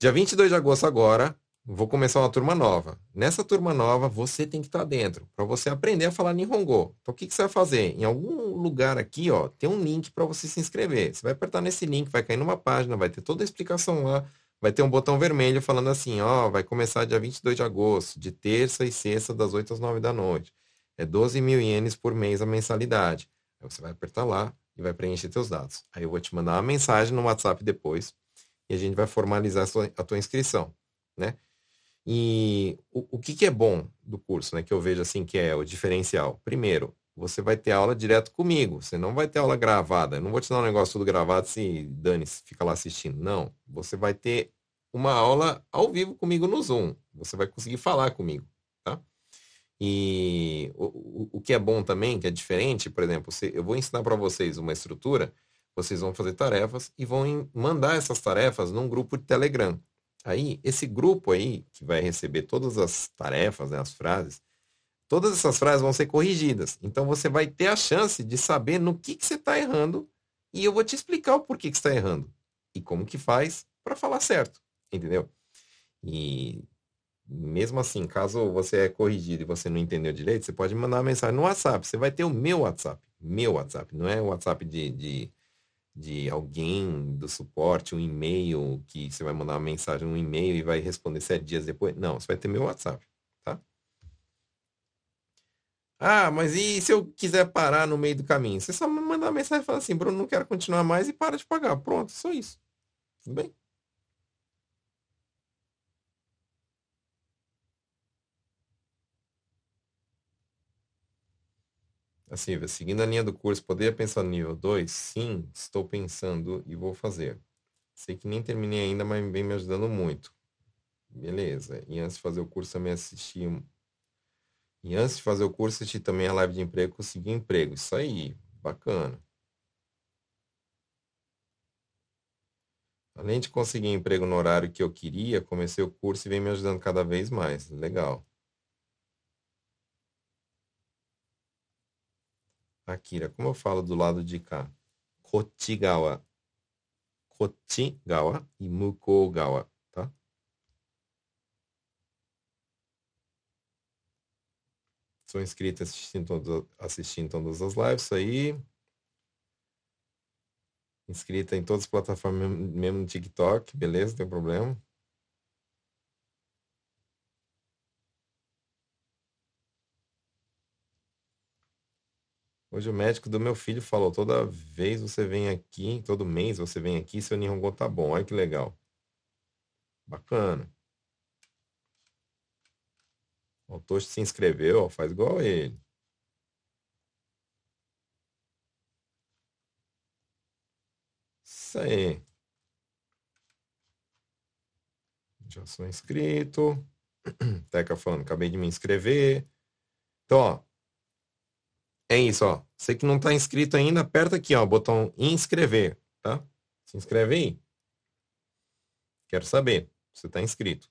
dia 22 de agosto agora, vou começar uma turma nova. Nessa turma nova, você tem que estar tá dentro, para você aprender a falar Nihongo. Então, o que, que você vai fazer? Em algum lugar aqui, ó, tem um link para você se inscrever. Você vai apertar nesse link, vai cair numa página, vai ter toda a explicação lá, vai ter um botão vermelho falando assim, ó, vai começar dia 22 de agosto, de terça e sexta, das 8 às 9 da noite. É 12 mil ienes por mês a mensalidade. Aí você vai apertar lá e vai preencher seus dados. Aí eu vou te mandar uma mensagem no WhatsApp depois e a gente vai formalizar a, sua, a tua inscrição, né? E o, o que, que é bom do curso, né? Que eu vejo assim que é o diferencial. Primeiro, você vai ter aula direto comigo. Você não vai ter aula gravada. Eu não vou te dar um negócio tudo gravado se dane, -se, fica lá assistindo. Não. Você vai ter uma aula ao vivo comigo no Zoom. Você vai conseguir falar comigo, tá? E o, o que é bom também, que é diferente, por exemplo, se eu vou ensinar para vocês uma estrutura, vocês vão fazer tarefas e vão mandar essas tarefas num grupo de Telegram. Aí, esse grupo aí, que vai receber todas as tarefas, né, as frases, todas essas frases vão ser corrigidas. Então, você vai ter a chance de saber no que, que você está errando e eu vou te explicar o porquê que está errando e como que faz para falar certo, entendeu? E mesmo assim, caso você é corrigido e você não entendeu direito, você pode mandar uma mensagem no WhatsApp. Você vai ter o meu WhatsApp. Meu WhatsApp. Não é o WhatsApp de, de, de alguém do suporte, um e-mail, que você vai mandar uma mensagem, um e-mail e vai responder sete dias depois. Não, você vai ter meu WhatsApp. Ah, mas e se eu quiser parar no meio do caminho? Você só me manda uma mensagem e fala assim, Bruno, não quero continuar mais e para de pagar. Pronto, só isso. Tudo bem? Assim, seguindo a linha do curso, poderia pensar no nível 2? Sim, estou pensando e vou fazer. Sei que nem terminei ainda, mas vem me ajudando muito. Beleza. E antes de fazer o curso também assisti. E antes de fazer o curso, assisti também a live de emprego, consegui emprego. Isso aí, bacana. Além de conseguir emprego no horário que eu queria, comecei o curso e vem me ajudando cada vez mais. Legal. Akira, como eu falo do lado de cá? Kochigawa. Kochigawa e Mukogawa, tá? Sou inscrito assistindo, assistindo todas as lives aí. Inscrita em todas as plataformas, mesmo no TikTok, beleza, não tem problema. Hoje o médico do meu filho falou, toda vez você vem aqui, todo mês você vem aqui, seu Nihongo tá bom. Olha que legal. Bacana. O Toshi se inscreveu, faz igual ele. Isso aí. Já sou inscrito. [CLEARS THROAT] Teca falando, acabei de me inscrever. Então, ó, é isso, ó. Você que não está inscrito ainda, aperta aqui, ó, o botão inscrever, tá? Se inscreve aí. Quero saber se está inscrito.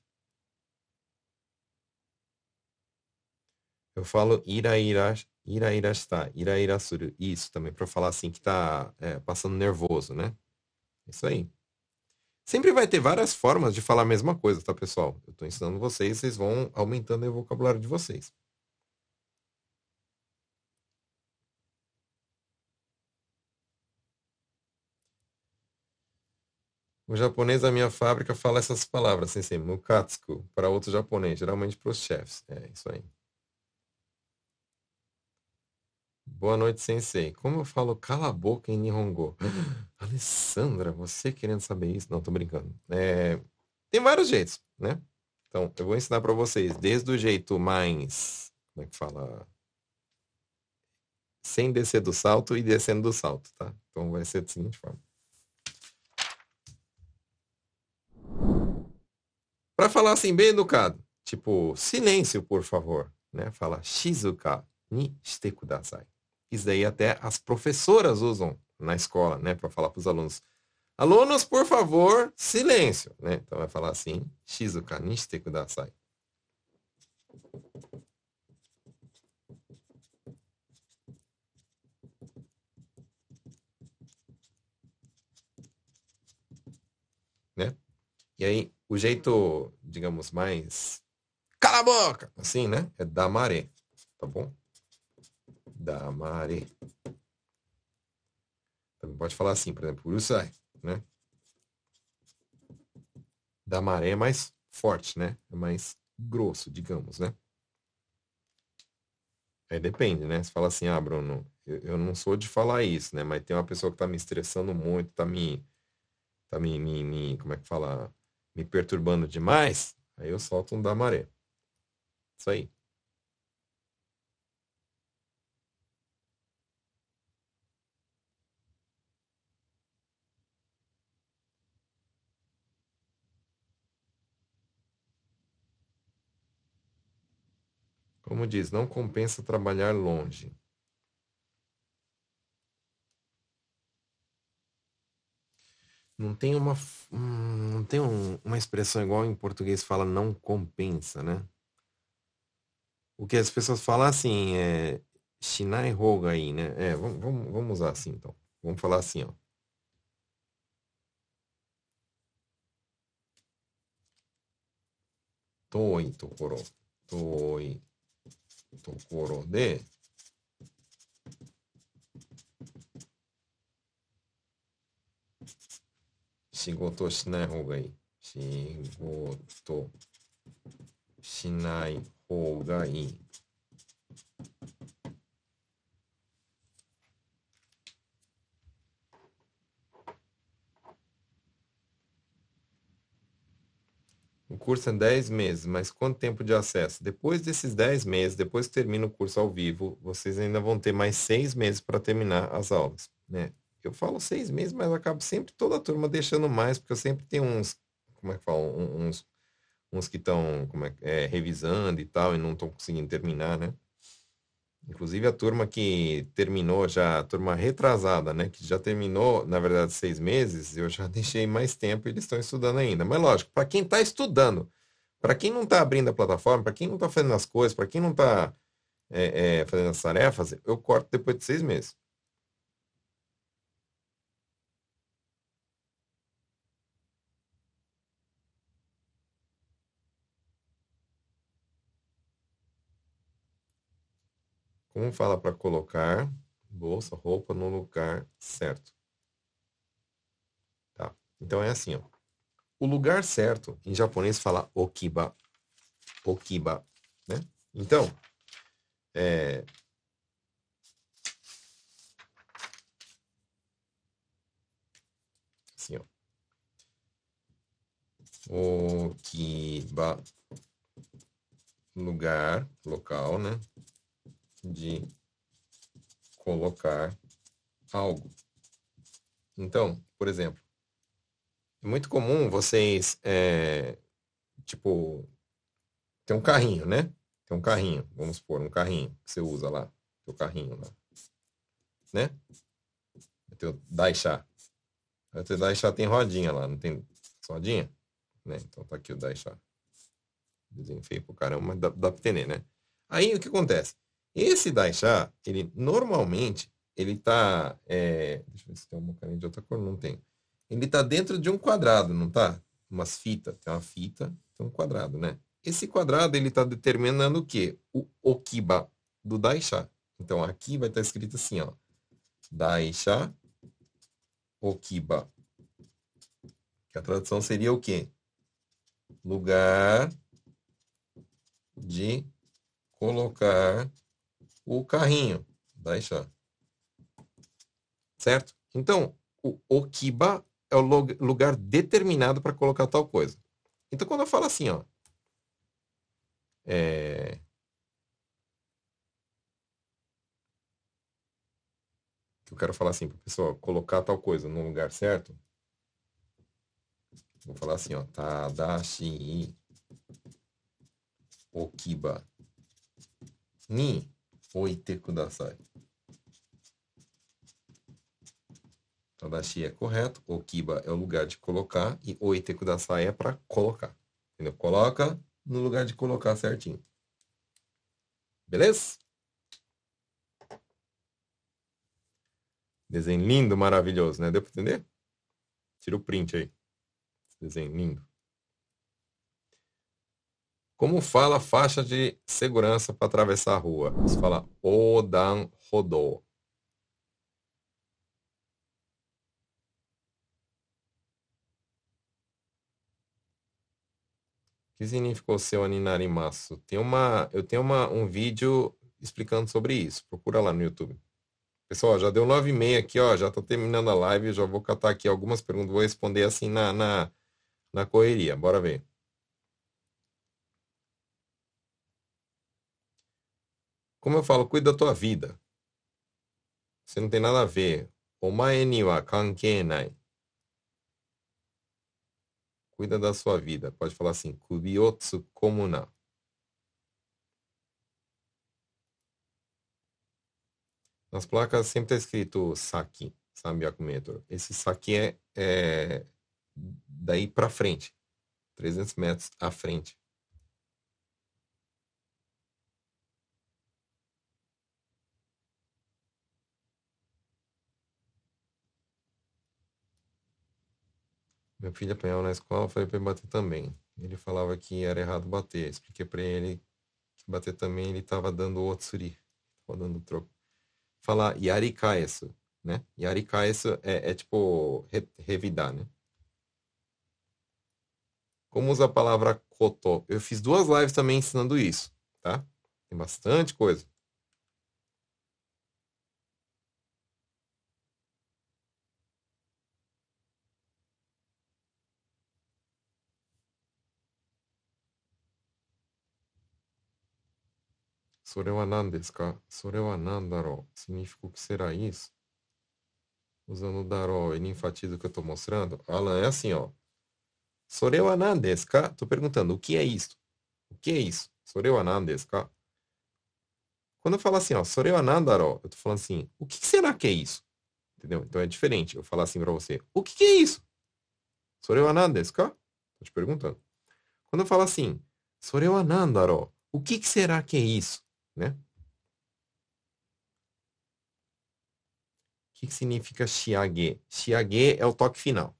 Eu falo iraira, irairashita, irairasuru. Isso também, para falar assim que está é, passando nervoso, né? Isso aí. Sempre vai ter várias formas de falar a mesma coisa, tá, pessoal? Eu estou ensinando vocês, vocês vão aumentando o vocabulário de vocês. O japonês da minha fábrica fala essas palavras, assim, mukatsuku, para outro japonês, geralmente para os chefes. É isso aí. Boa noite, sensei. Como eu falo cala a boca em Nihongo? [GASPS] Alessandra, você querendo saber isso? Não, tô brincando. É, tem vários jeitos, né? Então, eu vou ensinar para vocês, desde o jeito mais, como é que fala? Sem descer do salto e descendo do salto, tá? Então vai ser da seguinte forma. Para falar assim bem educado, tipo, silêncio, por favor, né? Fala shizuka ni shite kudasai. Isso daí até as professoras usam na escola, né, para falar para os alunos. Alunos, por favor, silêncio, né? Então vai falar assim, shizuka ni shite kudasai. Né? E aí, o jeito, digamos, mais cala a boca, assim, né? É da maré, tá bom? Da maré. Também pode falar assim, por exemplo, Urusai, né? Da maré é mais forte, né? É mais grosso, digamos, né? Aí depende, né? Você fala assim, ah, Bruno, eu, eu não sou de falar isso, né? Mas tem uma pessoa que tá me estressando muito, tá me. tá me, me, me como é que fala? Me perturbando demais. Aí eu solto um da maré. Isso aí. Como diz, não compensa trabalhar longe. Não tem uma, não tem um, uma expressão igual em português fala não compensa, né? O que as pessoas falam assim é Shinai Hoga aí, né? É, vamos, vamos, vamos usar assim então. Vamos falar assim, ó. Toi tokoro. Toi ところで、仕事しない方がいい。仕事しない方がいい。Curso é 10 meses, mas quanto tempo de acesso? Depois desses 10 meses, depois que termina o curso ao vivo, vocês ainda vão ter mais seis meses para terminar as aulas, né? Eu falo seis meses, mas acabo sempre toda a turma deixando mais, porque eu sempre tenho uns, como é que fala, uns, uns que estão é, é, revisando e tal, e não estão conseguindo terminar, né? Inclusive a turma que terminou já, a turma retrasada, né? Que já terminou, na verdade, seis meses, eu já [LAUGHS] deixei mais tempo e eles estão estudando ainda. Mas lógico, para quem está estudando, para quem não está abrindo a plataforma, para quem não está fazendo as coisas, para quem não está é, é, fazendo as tarefas, eu corto depois de seis meses. Como fala para colocar bolsa, roupa no lugar certo? Tá. Então é assim, ó. O lugar certo, em japonês fala okiba. Okiba, né? Então, é, assim, ó. Okiba, lugar, local, né? De colocar algo. Então, por exemplo, é muito comum vocês, é, tipo, tem um carrinho, né? Tem um carrinho, vamos supor, um carrinho que você usa lá, o carrinho lá, né? Teu Daisha. O teu Daisha tem rodinha lá, não tem rodinha? Né? Então tá aqui o Daisha. Desenho feio pro caramba, mas dá, dá pra entender, né? Aí o que acontece? Esse Daisha, ele normalmente, ele tá, é, deixa eu ver se tem uma carinha de outra cor, não tem. Ele tá dentro de um quadrado, não tá? Umas fitas, tem uma fita, tem um quadrado, né? Esse quadrado, ele tá determinando o quê? O Okiba do Daisha. Então, aqui vai estar tá escrito assim, ó. Daisha Okiba. Que a tradução seria o quê? Lugar de colocar o carrinho. daisha. Certo? Então, o okiba é o lugar determinado para colocar tal coisa. Então, quando eu falo assim, ó, é... Eu quero falar assim para a pessoa colocar tal coisa no lugar certo. Vou falar assim, ó, Tadashi okiba ni oite kudasai. Tadashi é correto, okiba é o lugar de colocar e oite kudasai é para colocar. Entendeu? Coloca no lugar de colocar certinho. Beleza? Desenho lindo, maravilhoso, né? Deu para entender? Tira o print aí. Desenho lindo. Como fala faixa de segurança para atravessar a rua? Você fala Odan Rodô. O que significa o seu aninarimaço? Tem uma, eu tenho uma, um vídeo explicando sobre isso. Procura lá no YouTube. Pessoal, já deu nove e meia aqui, ó. Já tô terminando a live. Já vou catar aqui algumas perguntas. Vou responder assim na, na, na correria. Bora ver. Como eu falo, cuida da tua vida. Você não tem nada a ver. Omae ni wa kankenai. Cuida da sua vida. Pode falar assim, kubiotsu komuna. Nas placas sempre está escrito saki, metro. Esse saki é, é daí para frente, 300 metros à frente. Meu filho apanhava na escola, falei para ele bater também. Ele falava que era errado bater. Expliquei para ele que bater também ele estava dando otsuri, estava dando troco. Falar yarikaesu, né? Yarikaesu é, é tipo re, revidar, né? Como usa a palavra koto? Eu fiz duas lives também ensinando isso, tá? Tem bastante coisa. それは何ですかそれは何だろう Significa o que será isso? Usando o daró, ele enfatiza o que eu estou mostrando. Alan, é assim, ó. Sorewa nan desu ka? Tô perguntando, o que é isso? O que é isso? Sorewa nan desu ka? Quando eu falo assim, ó, sorewa nan daro, eu tô falando assim, o que será que é isso? Entendeu? Então é diferente eu falar assim para você, o que, que é isso? Sorewa nan desu ka? Tô te perguntando. Quando eu falo assim, sorewa nan daro, o que, que será que é isso? Né? O que, que significa shiage? Shiage é o toque final,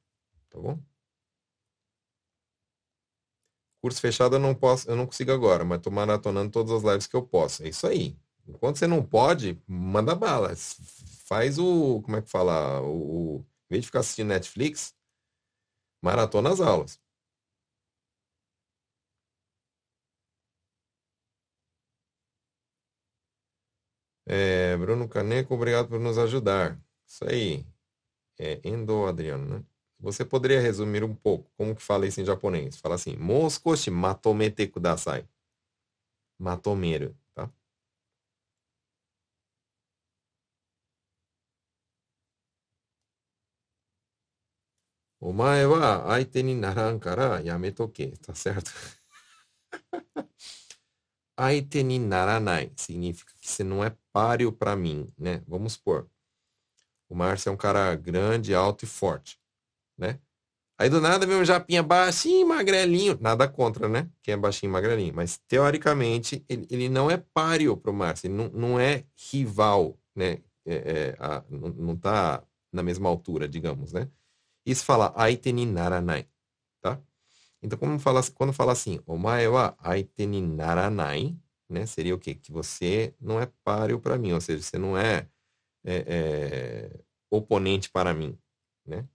tá bom? Curso fechado eu não posso, eu não consigo agora, mas tô maratonando todas as lives que eu posso. É isso aí. Enquanto você não pode, manda bala. Faz o, como é que fala, o, o em vez de ficar assistindo Netflix, maratona as aulas. É, Bruno Caneco, obrigado por nos ajudar. Isso aí. É Endo Adriano, né? Você poderia resumir um pouco como que fala isso em japonês? Fala assim, Moskoshi matomete kudasai. Matomeru, tá? Omae wa aite ni naran kara yametoke. Tá certo? [LAUGHS] Aite ni naranai significa que você não é páreo para mim, né? Vamos supor. O Márcio é um cara grande, alto e forte, né? Aí do nada vem um japinha baixinho, magrelinho. Nada contra, né? Quem é baixinho, magrelinho. Mas teoricamente ele, ele não é páreo para o Márcio. Ele não, não é rival, né? É, é, a, não, não tá na mesma altura, digamos, né? Isso fala aite ni naranai? Então, como fala, quando fala assim, omae wa aite ni naranai, né? Seria o quê? Que você não é páreo para mim, ou seja, você não é, é, é oponente para mim, né?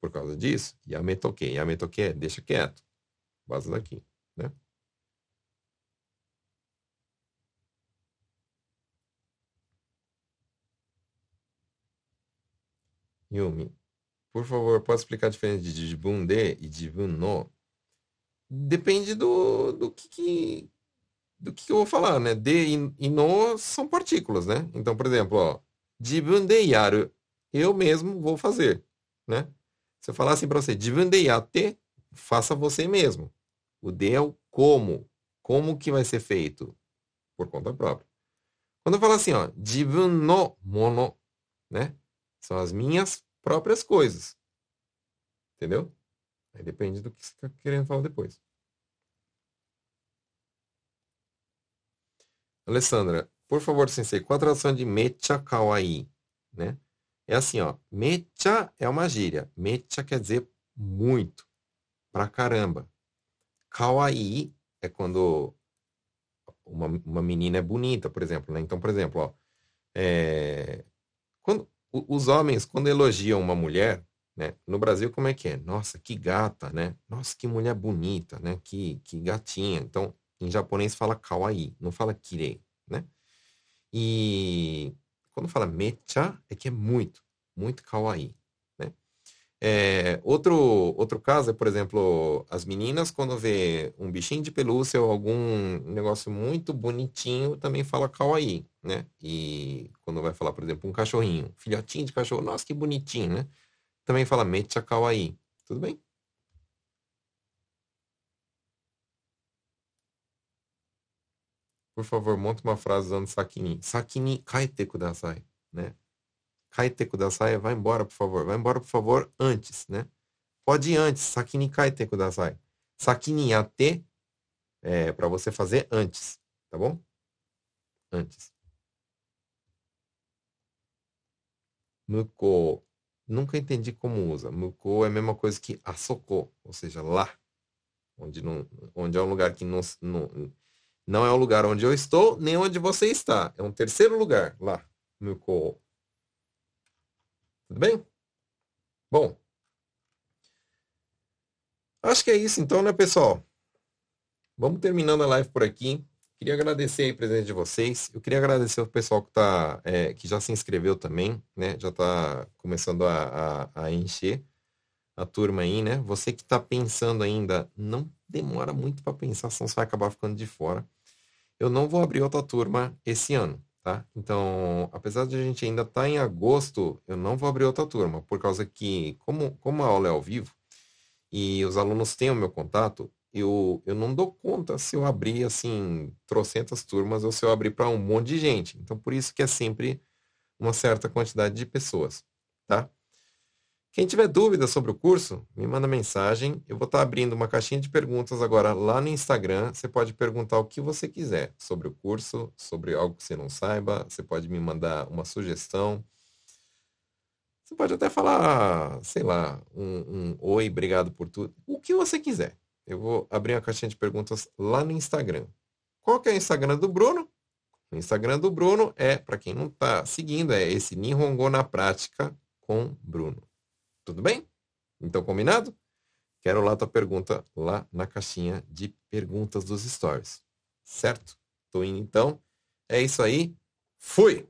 Por causa disso, yametoke, yametoke é deixa quieto, base daqui, né? Yumi, por favor, pode explicar a diferença de jibun de e jibun no? Depende do, do que, que do que eu vou falar, né? De e, e no são partículas, né? Então, por exemplo, ó, jibun de yaru, eu mesmo vou fazer, né? Se eu falar assim para você, jibun de yate, faça você mesmo. O de é o como. Como que vai ser feito? Por conta própria. Quando eu falo assim, ó, jibun no mono, né? São as minhas próprias coisas. Entendeu? Aí depende do que você está querendo falar depois. Alessandra, por favor, sensei, qual a tradução de mecha kawaii? Né? É assim, ó. Mecha é uma gíria. Mecha quer dizer muito. Pra caramba. Kawaii é quando uma, uma menina é bonita, por exemplo. Né? Então, por exemplo, ó, é, os homens, quando elogiam uma mulher, né? No Brasil, como é que é? Nossa, que gata, né? Nossa, que mulher bonita, né? Que, que gatinha. Então, em japonês fala kawaii, não fala kirei, né? E quando fala mecha, é que é muito, muito kawaii? É, outro, outro caso é, por exemplo, as meninas quando vê um bichinho de pelúcia ou algum negócio muito bonitinho, também fala kawaii, né? E quando vai falar, por exemplo, um cachorrinho, filhotinho de cachorro, nossa, que bonitinho, né? Também fala mecha kawaii. Tudo bem? Por favor, monte uma frase usando sakini. Sakini kaite kudasai, né? Kaite kudasai, vai embora, por favor. Vai embora, por favor, antes, né? Pode ir antes. Sakini kaite kudasai. Sakini yate é para você fazer antes, tá bom? Antes. Muko. Nunca entendi como usa. Muko é a mesma coisa que asoko, ou seja, lá. Onde, não, onde é um lugar que não, não não é o lugar onde eu estou, nem onde você está. É um terceiro lugar lá, no Tudo bem? Bom. Acho que é isso então, né, pessoal? Vamos terminando a live por aqui. Queria agradecer a presença de vocês. Eu queria agradecer o pessoal que, tá, é, que já se inscreveu também, né? Já está começando a, a, a encher a turma aí, né? Você que está pensando ainda, não demora muito para pensar, senão você vai acabar ficando de fora eu não vou abrir outra turma esse ano, tá? Então, apesar de a gente ainda estar tá em agosto, eu não vou abrir outra turma, por causa que, como, como a aula é ao vivo, e os alunos têm o meu contato, eu, eu não dou conta se eu abrir, assim, trocentas turmas ou se eu abrir para um monte de gente. Então, por isso que é sempre uma certa quantidade de pessoas, tá? Quem tiver dúvidas sobre o curso, me manda mensagem. Eu vou estar abrindo uma caixinha de perguntas agora lá no Instagram. Você pode perguntar o que você quiser sobre o curso, sobre algo que você não saiba. Você pode me mandar uma sugestão. Você pode até falar, sei lá, um, um oi, obrigado por tudo. O que você quiser. Eu vou abrir uma caixinha de perguntas lá no Instagram. Qual que é o Instagram do Bruno? O Instagram do Bruno é, para quem não está seguindo, é esse Nihongo na Prática com Bruno. Tudo bem? Então, combinado? Quero lá tua pergunta lá na caixinha de perguntas dos stories. Certo? Tô indo então. É isso aí. Fui!